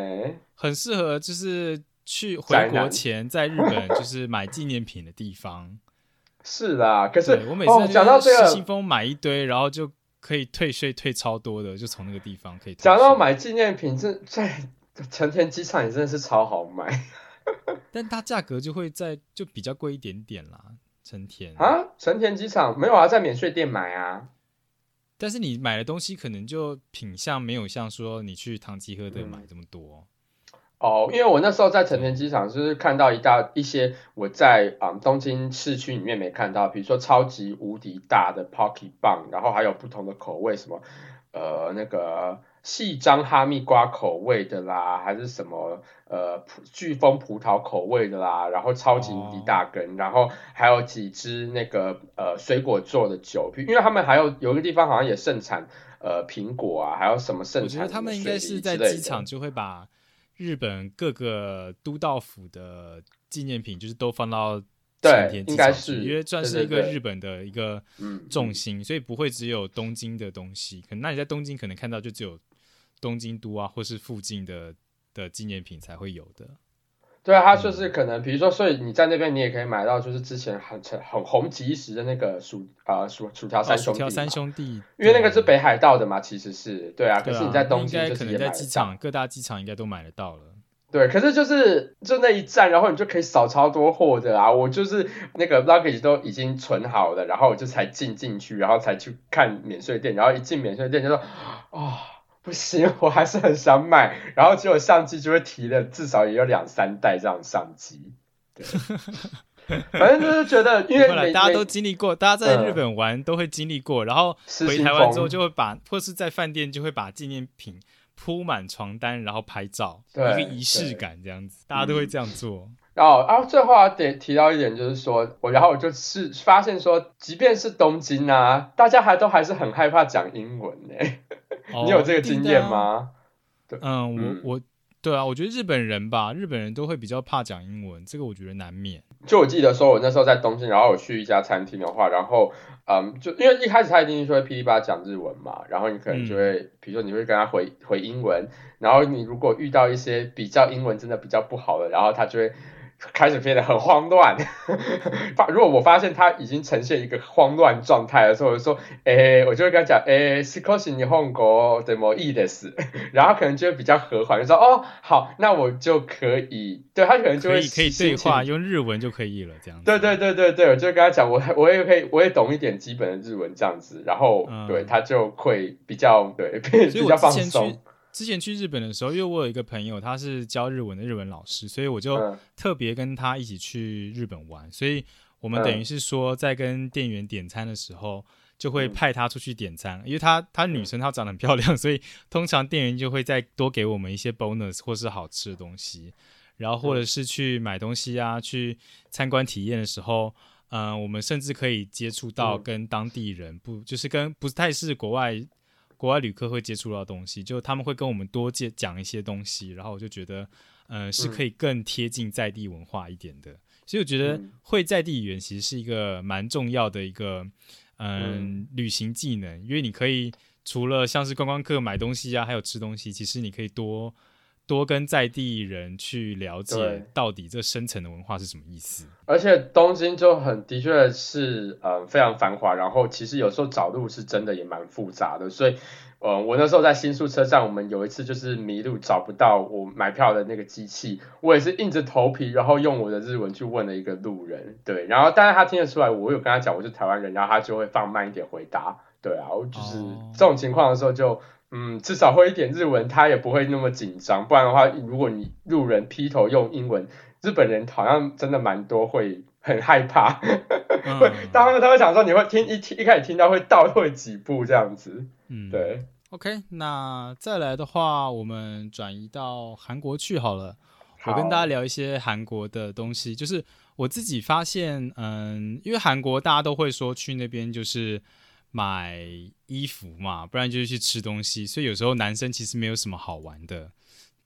很适合就是去回国前在日本就是买纪念品的地方。是啦，可是我每次哦，讲到这个失心，疯买一堆，然后就可以退税退超多的，就从那个地方可以。讲到买纪念品，这在成田机场也真的是超好买 但它价格就会在就比较贵一点点啦，成田。啊！成田机场没有啊，在免税店买啊。但是你买的东西可能就品相没有像说你去唐吉诃德嗯买这么多。哦，因为我那时候在成田机场，就是看到一大一些我在啊、东京市区里面没看到，比如说超级无敌大的 Pocky 棒，然后还有不同的口味，什么呃那个细张哈密瓜口味的啦，还是什么呃飓风葡萄口味的啦，然后超级无敌大根，然后还有几支那个呃水果做的酒，因为他们还有有一个地方好像也盛产呃苹果啊，还有什么盛产我觉得他们应该是在机场就会把日本各个都道府的纪念品，就是都放到对成田机应该场去，是因为算是一个日本的一个嗯重心，所以不会只有东京的东西。可能那你在东京可能看到就只有东京都啊，或是附近的的纪念品才会有的。对啊，它就是可能，比如说，所以你在那边你也可以买到，就是之前很很红极一时的那个薯啊薯薯条三兄弟，薯条三兄弟，因为那个是北海道的嘛，其实是对啊。可是你在东京可能在机场各大机场应该都买得到了。对，可是就是就那一站，然后你就可以扫超多货的啊！我就是那个 luggage 都已经存好了，然后我就才进进去，然后才去看免税店，然后一进免税店就说，哦，不行，我还是很想买，然后结果相机就会提了，至少也有两三袋这样相机。反正就是觉得，因为大家都经历过，大家在日本玩都会经历过，然后回台湾之后就会把，或是在饭店就会把纪念品。铺满床单，然后拍照，一个仪式感这样子，大家都会这样做。然 后，然后最后要得提到一点，就是说我，然后我就是发现说，即便是东京啊，大家还都还是很害怕讲英文呢。你有这个经验吗？对嗯，我我。对啊，我觉得日本人吧，日本人都会比较怕讲英文，这个我觉得难免。就我记得说，我那时候在东京，然后我去一家餐厅的话，然后嗯，就因为一开始他一定是会噼里啪啦讲日文嘛，然后你可能就会，比如说你会跟他回回英文，然后你如果遇到一些比较英文真的比较不好的，然后他就会。开始变得很慌乱，发如果我发现他已经呈现一个慌乱状态的时候，我就说，诶，我就会跟他讲，诶，是可是你换国的某意的事，然后可能就会比较和缓，就说，哦，好，那我就可以，对他可能就会可以对话，用日文就可以了，这样。对对对对对，我就跟他讲，我我也可以，我也懂一点基本的日文这样子，然后对他就会比较对 比较放松。之前去日本的时候，因为我有一个朋友，他是教日文的日文老师，所以我就特别跟他一起去日本玩。所以我们等于是说，在跟店员点餐的时候，就会派他出去点餐，因为他他女生，她长得很漂亮，所以通常店员就会再多给我们一些 bonus 或是好吃的东西。然后或者是去买东西啊，去参观体验的时候，嗯，我们甚至可以接触到跟当地人，不就是跟不太是国外。国外旅客会接触到东西，就他们会跟我们多介讲一些东西，然后我就觉得，呃，是可以更贴近在地文化一点的。所以我觉得会在地语言其实是一个蛮重要的一个，嗯，旅行技能，因为你可以除了像是观光客买东西啊，还有吃东西，其实你可以多。多跟在地人去了解到底这深层的文化是什么意思。而且东京就很的确是呃非常繁华，然后其实有时候找路是真的也蛮复杂的。所以呃我那时候在新宿车站，我们有一次就是迷路找不到我买票的那个机器，我也是硬着头皮，然后用我的日文去问了一个路人，对，然后但是他听得出来我有跟他讲我是台湾人，然后他就会放慢一点回答。对啊，我就是这种情况的时候就。嗯，至少会一点日文，他也不会那么紧张。不然的话，如果你路人劈头用英文，日本人好像真的蛮多会很害怕，会他们他会想说你会听一听一开始听到会倒退几步这样子。嗯，对。OK，那再来的话，我们转移到韩国去好了。我跟大家聊一些韩国的东西，就是我自己发现，嗯，因为韩国大家都会说去那边就是。买衣服嘛，不然就是去吃东西，所以有时候男生其实没有什么好玩的，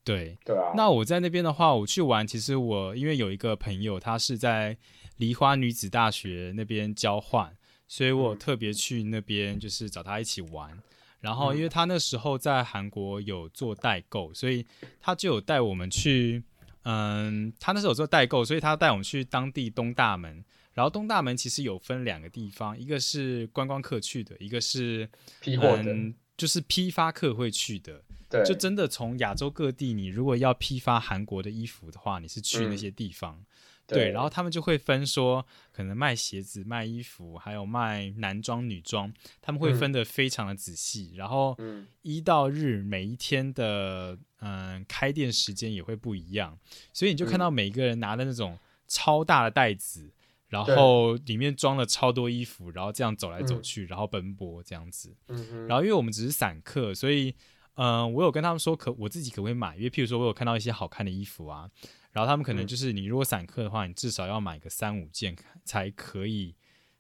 对。对啊。那我在那边的话，我去玩，其实我因为有一个朋友，他是在梨花女子大学那边交换，所以我特别去那边就是找他一起玩。然后因为他那时候在韩国有做代购，所以他就有带我们去，嗯，他那时候有做代购，所以他带我们去当地东大门。然后东大门其实有分两个地方，一个是观光客去的，一个是批货的，就是批发客会去的。对，就真的从亚洲各地，你如果要批发韩国的衣服的话，你是去那些地方。对，然后他们就会分说，可能卖鞋子、卖衣服，还有卖男装、女装，他们会分得非常的仔细。然后一到日每一天的嗯开店时间也会不一样，所以你就看到每一个人拿的那种超大的袋子。然后里面装了超多衣服，然后这样走来走去，然后奔波这样子。然后因为我们只是散客，所以嗯，我有跟他们说可我自己可不可以买？因为譬如说我有看到一些好看的衣服啊，然后他们可能就是你如果散客的话，你至少要买个三五件才可以，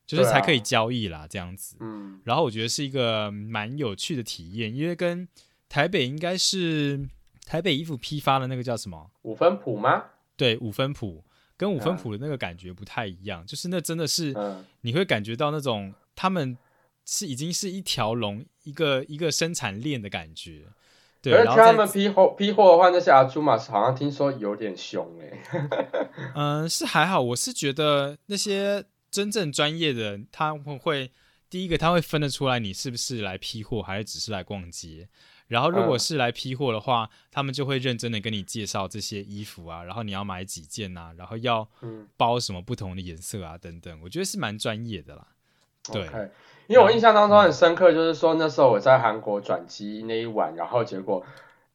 就是才可以交易啦这样子。嗯。然后我觉得是一个蛮有趣的体验，因为跟台北应该是台北衣服批发的那个叫什么五分谱吗？对，五分谱。跟五分谱的那个感觉不太一样，就是那真的是你会感觉到那种他们是已经是一条龙，一个一个生产链的感觉，对，可是然后他们批货批货的话，那些阿朱玛好像听说有点凶哎、嗯，是还好，我是觉得那些真正专业的人，他们会第一个他会分得出来你是不是来批货，还是只是来逛街。然后如果嗯。是来批货的话，他们就会认真的跟你介绍这些衣服啊，然后你要买几件啊，然后要嗯。包什么不同的颜色啊等等，我觉得是蛮专业的啦。对因为我印象当中很深刻，就是说那时候我在韩国转机那一晚，然后结果，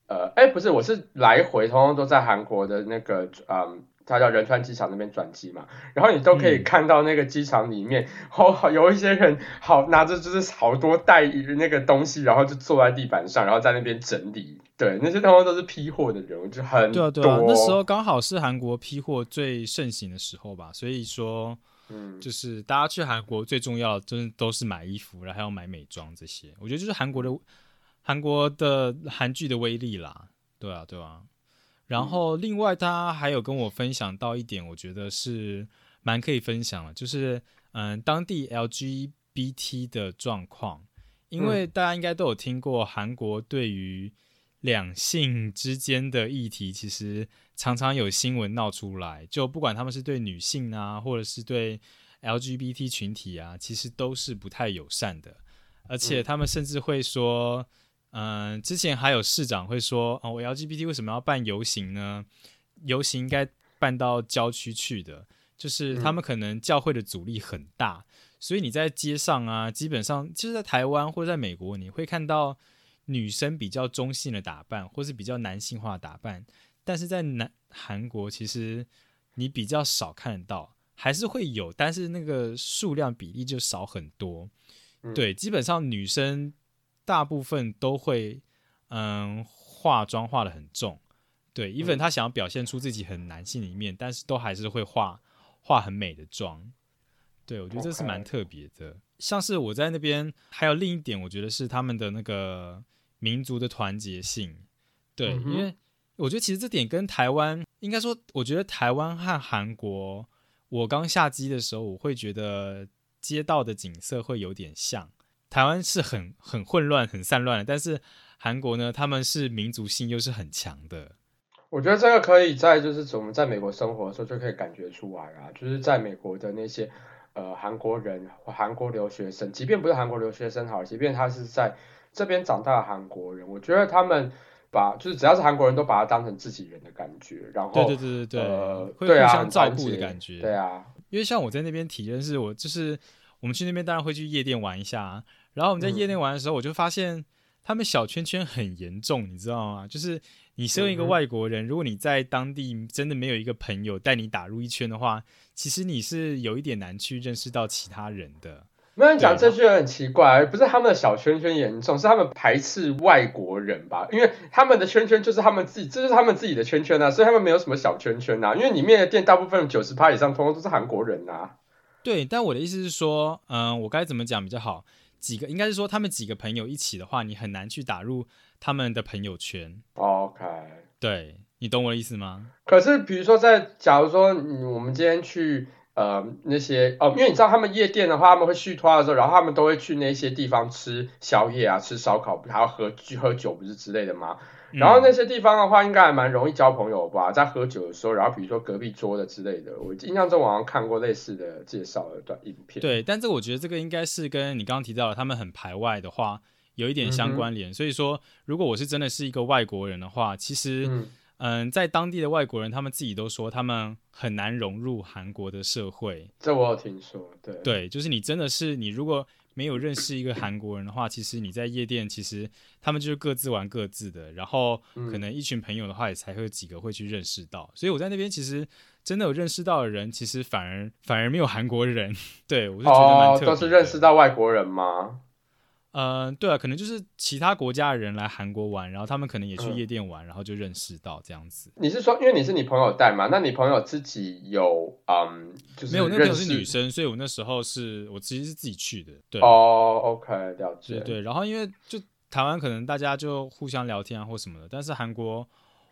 呃，哎，不是，我是来回通通都在韩国的那个，嗯，它叫仁川机场那边转机嘛，然后你都可以嗯。看到那个机场里面，好、有一些人好拿着就是好多袋那个东西，然后就坐在地板上，然后在那边整理，对，那些通通都是批货的人，我就很对啊，对，啊，那时候刚好是韩国批货最盛行的时候吧，所以说嗯，就是大家去韩国最重要的，就是都是买衣服，然后还要买美妆这些。我觉得就是韩国的韩国的韩剧的威力啦，对啊，对啊。然后另外他还有跟我分享到一点，我觉得是蛮可以分享的，就是嗯当地 LGBT 的状况，因为大家应该都有听过韩国对于两性之间的议题，其实常常有新闻闹出来，就不管他们是对女性啊，或者是对 LGBT 群体啊，其实都是不太友善的，而且嗯。他们甚至会说，嗯、之前还有市长会说，哦，我 LGBT 为什么要办游行呢？游行应该办到郊区去的，就是他们可能教会的阻力很大，所以你在街上啊，基本上就是在台湾或者在美国，你会看到女生比较中性的打扮，或是比较男性化的打扮，但是在南韩国其实你比较少看得到，还是会有，但是那个数量比例就少很多。嗯对，基本上女生大部分都会嗯化妆化的很重，对，even 嗯她想要表现出自己很男性的一面，但是都还是会化化很美的妆。对，我觉得这是蛮特别的。像是我在那边，还有另一点，我觉得是他们的那个民族的团结性。对，嗯因为我觉得其实这点跟台湾，应该说，我觉得台湾和韩国，我刚下机的时候，我会觉得街道的景色会有点像。台湾是很很混乱、很散乱的，但是韩国呢，他们是民族性又是很强的。我觉得这个可以在就是我们在美国生活的时候就可以感觉出来啊，就是在美国的那些呃韩国人、韩国留学生，即便不是韩国留学生好，即便他是在这边长大的韩国人，我觉得他们把就是只要是韩国人都把他当成自己人的感觉，然后对对对对对，呃会互相照顾的感觉。对啊，因为像我在那边体验是，我就是我们去那边当然会去夜店玩一下啊，然后我们在夜店玩的时候，我就发现他们小圈圈很严重，你知道吗？就是你身为一个外国人，如果你在当地真的没有一个朋友带你打入一圈的话，其实你是有一点难去认识到其他人的。没有人讲对这句很奇怪，不是他们的小圈圈严重，是他们排斥外国人吧？因为他们的圈圈就是他们自己，这就是他们自己的圈圈啊，所以他们没有什么小圈圈啊。因为里面的店大部分九十趴以上，通通都是韩国人啊。对，但我的意思是说，嗯、我该怎么讲比较好？几个应该是说他们几个朋友一起的话，你很难去打入他们的朋友圈。OK，对你懂我的意思吗？可是比如说在，假如说你我们今天去呃那些哦，因为你知道他们夜店的话，他们会续托的时候，然后他们都会去那些地方吃宵夜啊，吃烧烤，还要喝去喝酒不是之类的吗？然后那嗯些地方的话，应该还蛮容易交朋友吧，在喝酒的时候，然后比如说隔壁桌的之类的，我印象中我好像看过类似的介绍的短影片。，对，但这个我觉得这个应该是跟你刚刚提到的他们很排外的话有一点相关联。所以说，如果我是真的是一个外国人的话，其实嗯嗯在当地的外国人他们自己都说他们很难融入韩国的社会。这我有听说，对，对，就是你真的是你如果没有认识一个韩国人的话，其实你在夜店，其实他们就是各自玩各自的，然后嗯可能一群朋友的话，也才会有几个会去认识到。所以我在那边其实真的有认识到的人，其实反而反而没有韩国人。对我是觉得蛮特，别哦都是认识到外国人吗？呃，对啊，可能就是其他国家的人来韩国玩，然后他们可能也去嗯夜店玩，然后就认识到这样子。你是说，因为你是你朋友带嘛？那你朋友自己有嗯，就是没有，那个朋友是女生，所以我那时候是我其实是自己去的。对，哦，OK，了解。对对，然后因为就台湾可能大家就互相聊天啊或什么的，但是韩国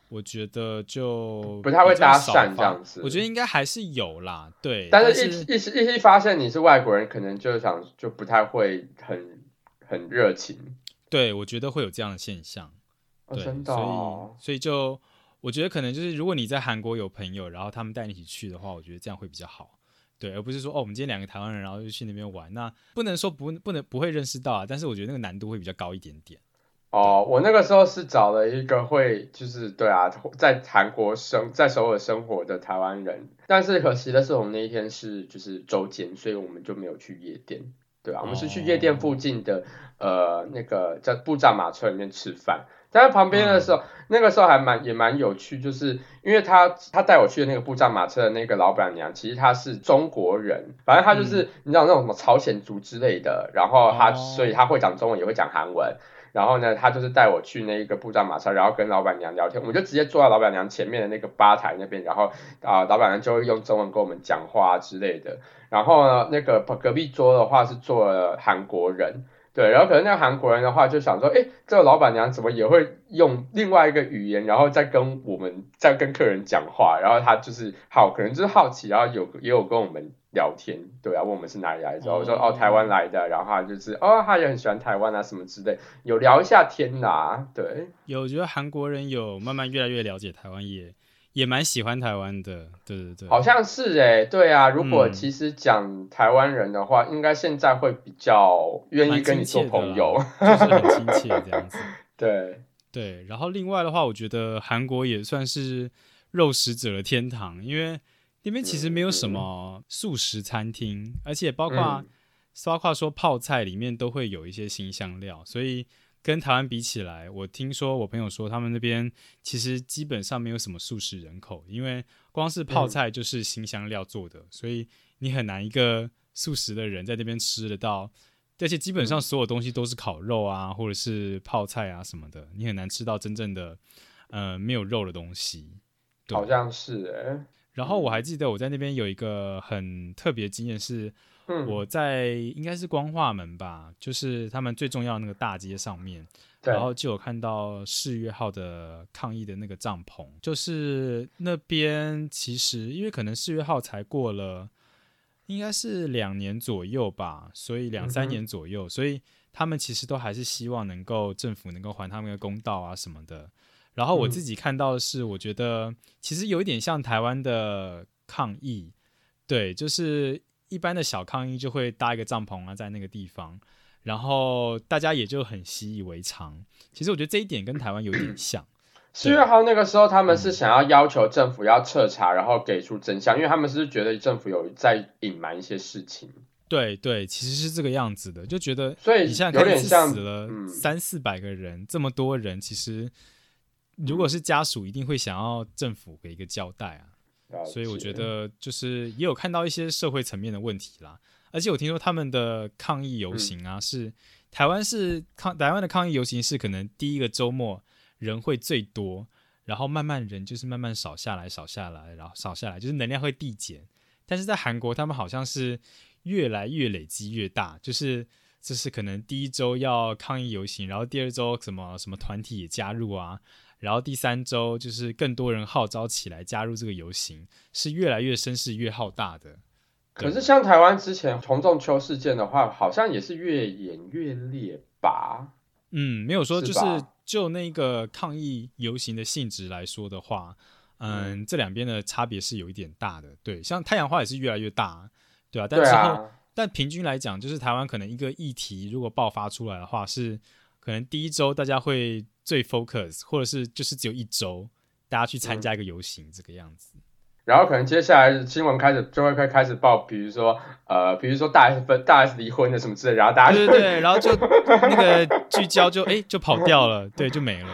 我觉得就不太会搭讪这样子我觉得应该还是有啦，对，但但是一一一一发现你是外国人，可能就想就不太会很很热情。对我觉得会有这样的现象。对，真的、所哦以，所以就我觉得可能就是，如果你在韩国有朋友，然后他们带你一起去的话，我觉得这样会比较好。对，而不是说哦，我们今天两个台湾人，然后就去那边玩，那不能说不不能不会认识到啊，但是我觉得那个难度会比较高一点点。哦，我那个时候是找了一个会，就是对啊，在韩国生在首尔生活的台湾人，但是可惜的是，我们那一天是就是周间，所以我们就没有去夜店。对啊，我们是去夜店附近的、呃那个在布站马车里面吃饭，但是旁边的时候，那个时候还蛮也蛮有趣，就是因为他他带我去的那个布站马车的那个老板娘，其实她是中国人，反正她就是、你知道那种什么朝鲜族之类的，然后她、哦。所以她会讲中文也会讲韩文。然后呢，他就是带我去那一个布扎马车，然后跟老板娘聊天，我们就直接坐在老板娘前面的那个吧台那边，然后啊、老板娘就会用中文跟我们讲话之类的。然后呢，那个隔壁桌的话是坐了韩国人，对，然后可能那个韩国人的话就想说，哎，这个老板娘怎么也会用另外一个语言，然后再跟我们再跟客人讲话，然后他就是好，可能就是好奇，然后有也有跟我们聊天，对啊，问我们是哪里来的，我说哦台湾来的，然后他就是哦他也很喜欢台湾啊什么之类，有聊一下天呐，对，有，我觉得韩国人有慢慢越来越了解台湾，也也蛮喜欢台湾的。对对对，好像是哎，对啊，如果嗯其实讲台湾人的话，应该现在会比较愿意跟你做朋友，就是很亲切这样子。对。对，然后另外的话，我觉得韩国也算是肉食者的天堂，因为那边其实没有什么素食餐厅，而且包括、嗯包括说泡菜里面都会有一些新香料，所以跟台湾比起来，我听说我朋友说他们那边其实基本上没有什么素食人口，因为光是泡菜就是新香料做的，所以你很难一个素食的人在那边吃得到。而且基本上所有东西都是烤肉啊，或者是泡菜啊什么的，你很难吃到真正的呃没有肉的东西。对。好像是哎、然后我还记得我在那边有一个很特别的经验是，嗯，我在应该是光化门吧，就是他们最重要的那个大街上面，然后就有看到四月号的抗议的那个帐篷，就是那边其实因为可能四月号才过了，应该是两年左右吧，所以两三年左右，所以他们其实都还是希望能够政府能够还他们一个公道啊什么的。然后我嗯自己看到的是，我觉得其实有一点像台湾的抗议，对，就是一般的小抗议就会搭一个帐篷啊，在那个地方，然后大家也就很习以为常。其实我觉得这一点跟台湾有点像，四月号那个时候，他嗯们是想要要求政府要彻查，然后给出真相，因为他们是觉得政府有在隐瞒一些事情，对对，其实是这个样子的，就觉得所以你想想有点像死了嗯。三四百个人，这么多人，其实如果是家属，一定会想要政府给一个交代啊。所以我觉得就是也有看到一些社会层面的问题啦。而且我听说他们的抗议游行嗯。啊，是台湾是抗台湾的抗议游行是可能第一个周末人会最多，然后慢慢人就是慢慢少下来，少下来，然后少下来，就是能量会递减。但是在韩国，他们好像是越来越累积越大，就是就是可能第一周要抗议游行，然后第二周什么什么团体也加入啊，然后第三周就是更多人号召起来加入这个游行，是越来越声势越浩大的。可是像台湾之前洪仲秋事件的话，好像也是越演越烈吧？嗯，没有说就是就那个抗议游行的性质来说的话，嗯，这两边的差别是有一点大的。对，像太阳花也是越来越大，对啊，但对之后、啊，但平均来讲，就是台湾可能一个议题如果爆发出来的话，是可能第一周大家会最 focus，或者是就是只有一周大家去参加一个游行、这个样子。然后可能接下来新闻开始就会开开始报，比如说呃，比如说大 S 分大 S 离婚的什么之类，然后大家对对对，然后就那个聚焦就哎就跑掉了，对，就没了。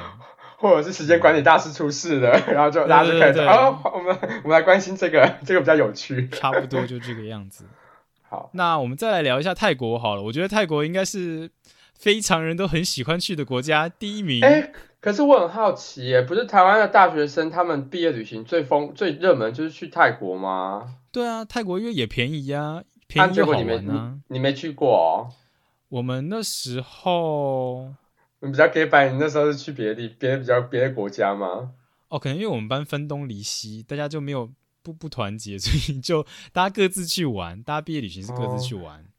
或者是时间管理大师出事了，然后就大家就开始对对对哦，我们我们来关心这个，这个比较有趣。差不多就这个样子。好，那我们再来聊一下泰国好了，我觉得泰国应该是非常人都很喜欢去的国家，第一名。哎，可是我很好奇耶，不是台湾的大学生他们毕业旅行最疯最热门就是去泰国吗？对啊，泰国因为也便宜呀、便宜又好玩啊。你你没去过哦？我们那时候你比较 gay 白，你那时候是去别的地别的比较别的国家吗？哦，可能因为我们班分东离西，大家就没有不不团结，所以就大家各自去玩，大家毕业旅行是各自去玩。对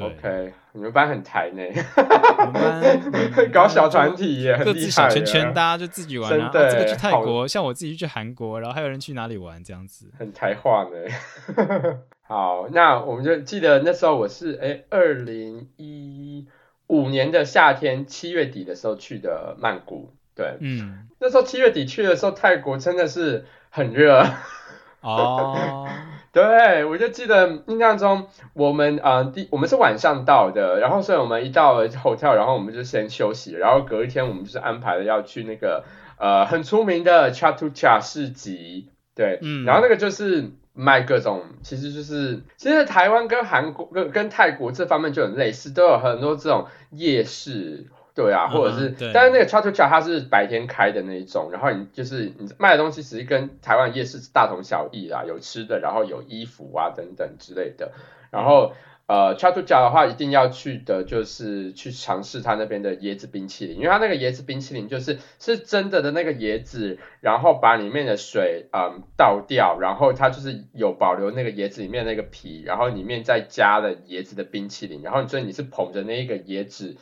OK，你们班很台呢，我们班嗯 搞小团体各自小圈圈，耶大家就自己玩啊。真的啊这个去泰国，像我自己去韩国，然后还有人去哪里玩这样子。很台化呢。好，那我们就记得那时候我是哎，二零一五年的夏天七月底的时候去的曼谷。对，嗯，那时候七月底去的时候，泰国真的是很热。哦，对，我就记得印象中，我们呃第我们是晚上到的，然后所以我们一到了 hotel，然后我们就先休息，然后隔一天我们就是安排了要去那个呃很出名的 Chatuchak 市集，对，嗯然后那个就是卖各种，其实就是其实台湾跟韩国跟跟泰国这方面就很类似，都有很多这种夜市。对啊，或者是，但是那个 c h a t u c h a 它是白天开的那一种，然后你就是你卖的东西，其实跟台湾夜市大同小异啦，有吃的，然后有衣服啊等等之类的。然后呃 c h a t u c h a 的话，一定要去的就是去尝试它那边的椰子冰淇淋，因为它那个椰子冰淇淋就是是真的的那个椰子，然后把里面的水嗯倒掉，然后它就是有保留那个椰子里面那个皮，然后里面再加了椰子的冰淇淋，然后所以你是捧着那一个椰子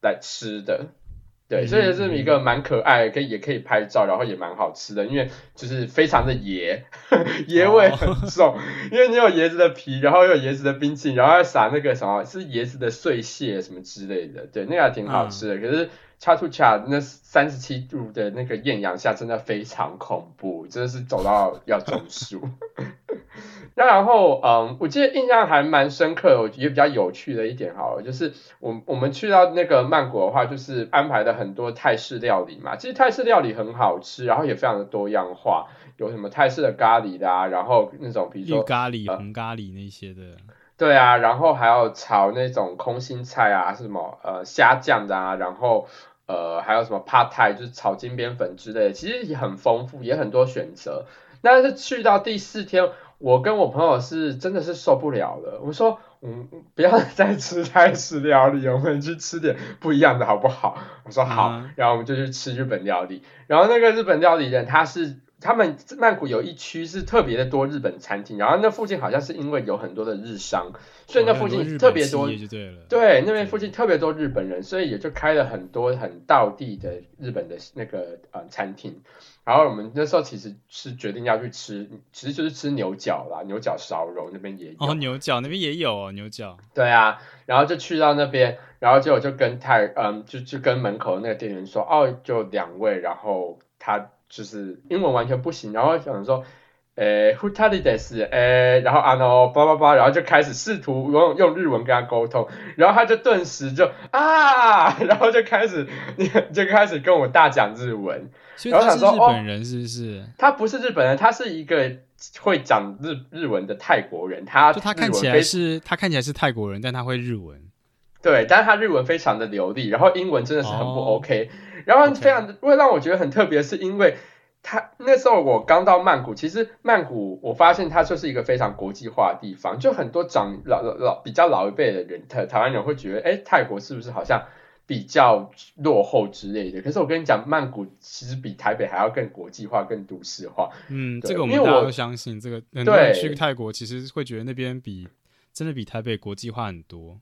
来吃的。对，所以是一个蛮可爱，可以也可以拍照，然后也蛮好吃的，因为就是非常的椰，椰味很重，因为你有椰子的皮，然后又有椰子的冰淇淋，然后要撒那个什么是椰子的碎屑什么之类的，对，那个还挺好吃的。可是恰图恰那三十七度的那个艳阳下，真的非常恐怖，真的是走到要中暑。那然后，嗯，我记得印象还蛮深刻的，我觉得比较有趣的一点，好了，就是我我们去到那个曼谷的话，就是安排了很多泰式料理嘛。其实泰式料理很好吃，然后也非常的多样化，有什么泰式的咖喱的啊，然后那种比如绿说咖喱、呃红咖喱那些的，对啊，然后还有炒那种空心菜啊，什么呃虾酱的啊，然后呃还有什么 pad thai 就是炒金边粉之类的，其实也很丰富，也很多选择。但是去到第四天，我跟我朋友是真的是受不了了，我说嗯不要再吃泰式料理，我们去吃点不一样的好不好？我说好，嗯然后我们就去吃日本料理，然后那个日本料理人他是。他们曼谷有一区是特别的多日本餐厅，然后那附近好像是因为有很多的日商，所以那附近特别多。对，那边附近特别多日本人，所以也就开了很多很道地的日本的那个呃餐厅。然后我们那时候其实是决定要去吃，其实就是吃牛角啦，牛角烧肉那边也有。哦，牛角那边也有哦，牛角。对啊，然后就去到那边，然后结果就跟泰嗯，就就跟门口那个店员说，哦，就两位，然后他就是英文完全不行，然后想说。诶 h u t a l i d e s 诶，然后啊 no，叭叭叭，然后就开始试图用用日文跟他沟通，然后他就顿时就啊，然后就开始 就开始跟我大讲日文。然后想说哦本人是不是？他不是日本人，他是一个会讲日日文的泰国人，他就他看起来是，他看起来是泰国人，但他会日文。对，但是他日文非常的流利，然后英文真的是很不哦 OK，、然后非常会让我觉得很特别，是因为他那时候我刚到曼谷，其实曼谷我发现它就是一个非常国际化的地方，就很多长老老老比较老一辈的人，台台湾人会觉得，哎，泰国是不是好像比较落后之类的？可是我跟你讲，曼谷其实比台北还要更国际化、更都市化。嗯，这个我们大家都相信。这个很多人对去泰国，其实会觉得那边比真的比台北国际化很多。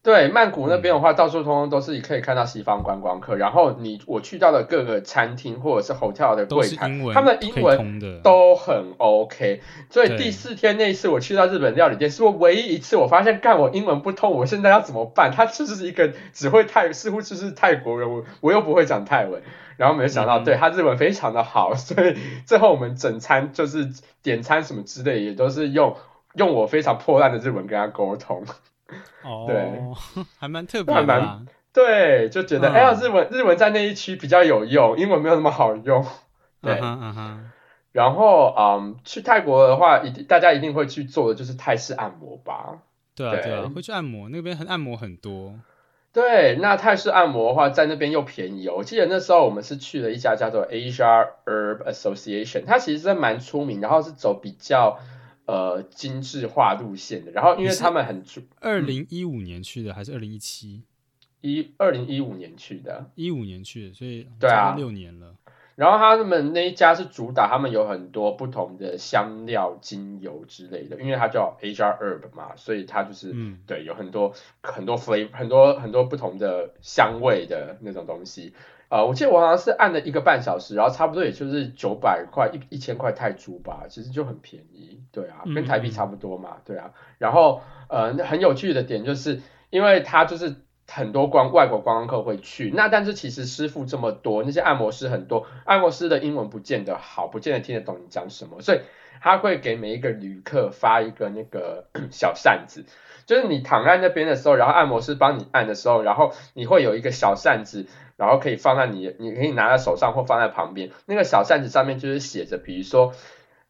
对，曼谷那边的话，到处通通都是可以看到西方观光客。然后你我去到的各个餐厅或者是 hotel 的都柜台，他们的英文。都很 OK。所以第四天那一次我去到日本料理店，是我唯一一次我发现，干我英文不通，我现在要怎么办？他就是一个只会泰，似乎就是泰国人，我我又不会讲泰文。然后没有想到，嗯对他日文非常的好，所以最后我们整餐就是点餐什么之类，也都是用用我非常破烂的日文跟他沟通。哦，对，还蛮特别的啦。对，就觉得嗯哎呀，日文日文在那一区比较有用，英文没有那么好用。对嗯哼嗯，然后，嗯，去泰国的话，一定大家一定会去做的就是泰式按摩吧。对啊对啊，对会去按摩，那边很按摩很多。对，那泰式按摩的话，在那边又便宜哦。我记得那时候我们是去了一家叫做 Asia Herb Association，它其实是蛮出名，然后是走比较呃精致化路线的。然后因为他们很注二零一五年去的还是二零一七？一二零一五年去的，一五年去的，所以对啊六年了。然后他们那一家是主打，他们有很多不同的香料、精油之类的，因为它叫 Asia Herb 嘛，所以它就是、嗯对有很多很多 flavor 很多很多不同的香味的那种东西。呃，我记得我好像是按了一个半小时，然后差不多也就是九百块一一千块泰铢吧，其实就很便宜，对啊，跟台币差不多嘛，对啊。然后呃，那很有趣的点就是，因为它就是很多光外国观光客会去，那但是其实师傅这么多，那些按摩师很多，按摩师的英文不见得好，不见得听得懂你讲什么，所以他会给每一个旅客发一个那个 小扇子。就是你躺在那边的时候，然后按摩师帮你按的时候，然后你会有一个小扇子，然后可以放在你，你可以拿在手上或放在旁边。那个小扇子上面就是写着，比如说，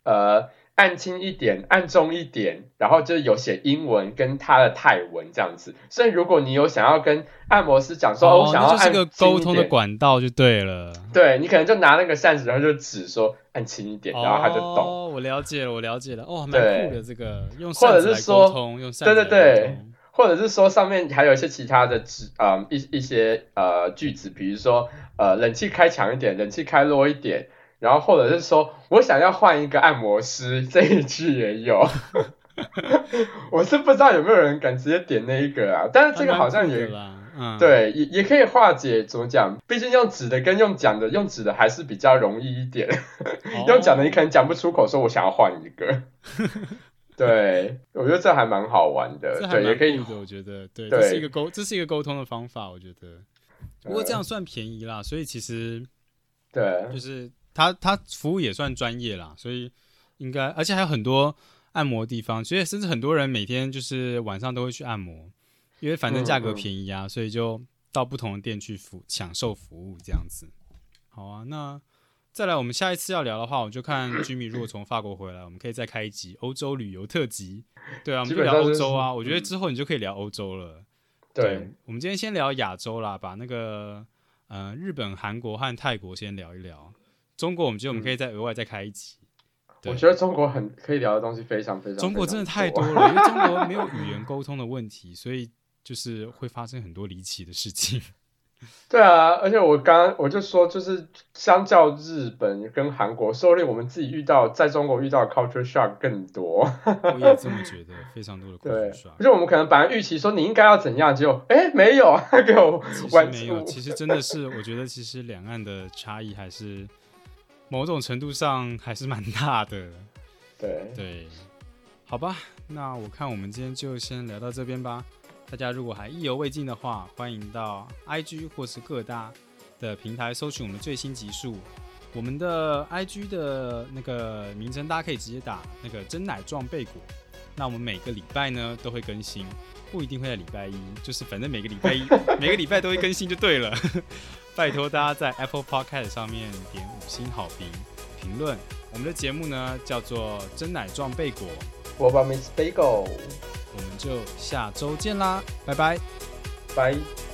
呃，按轻一点，按重一点，然后就是有写英文跟他的泰文这样子。所以如果你有想要跟按摩师讲说，哦、我想要那就是按个沟通的轻一点管道就对了。对你可能就拿那个扇子，然后就指说按轻一点，然后他就懂。哦，我了解了，我了解了。哦，蛮对酷的这个，用或者扇子来是说沟通，用扇对子对对。或者是说上面还有一些其他的字啊、一一些呃句子，比如说呃冷气开强一点，冷气开弱一点，然后或者是说我想要换一个按摩师，这一句也有。我是不知道有没有人敢直接点那一个啊，但是这个好像也嗯，，对，也也可以化解怎么讲？毕竟用纸的跟用讲的，用纸的还是比较容易一点。用讲的你可能讲不出口，说我想要换一个。对，我觉得这还蛮好玩的对，也可以我觉得，对，对这是一个沟，这是一个沟通的方法，我觉得。不过这呃样算便宜啦，所以其实对就是他他服务也算专业啦，所以应该，而且还有很多按摩地方，所以甚至很多人每天就是晚上都会去按摩，因为反正价格便宜啊，所以就到不同的店去服享受服务这样子。好啊，那再来我们下一次要聊的话，我就看 Jimmy 如果从法国回来，我们可以再开一集欧洲旅游特辑。对啊，我们就聊欧洲啊，我觉得之后你就可以聊欧洲了。对，我们今天先聊亚洲啦，把那个呃日本、韩国和泰国先聊一聊。中国，我们觉得我们可以再额外再开一集。对我觉得中国很可以聊的东西非常非常。中国真的太多了，因为中国没有 语言沟通的问题，所以就是会发生很多离奇的事情。对啊，而且我刚刚我就说，就是相较日本跟韩国，说不定我们自己遇到在中国遇到的 culture shock 更多。我也这么觉得，非常多的对 culture shock，而且我们可能本来预期说你应该要怎样，结果哎没有，他给我完实没有，其实真的是，我觉得其实两岸的差异还是某种程度上还是蛮大的。对，对，好吧，那我看我们今天就先聊到这边吧。大家如果还意犹未尽的话，欢迎到 IG 或是各大的平台搜寻我们最新集数。我们的 IG 的那个名称，大家可以直接打那个真奶撞贝果。那我们每个礼拜呢都会更新，不一定会在礼拜一，就是反正每个礼拜一 每个礼拜都会更新就对了。拜托大家在 Apple Podcast 上面点五星好评评论。我们的节目呢叫做真奶撞贝果，我把 Miss Bagel，我们就下周见啦，拜拜。拜。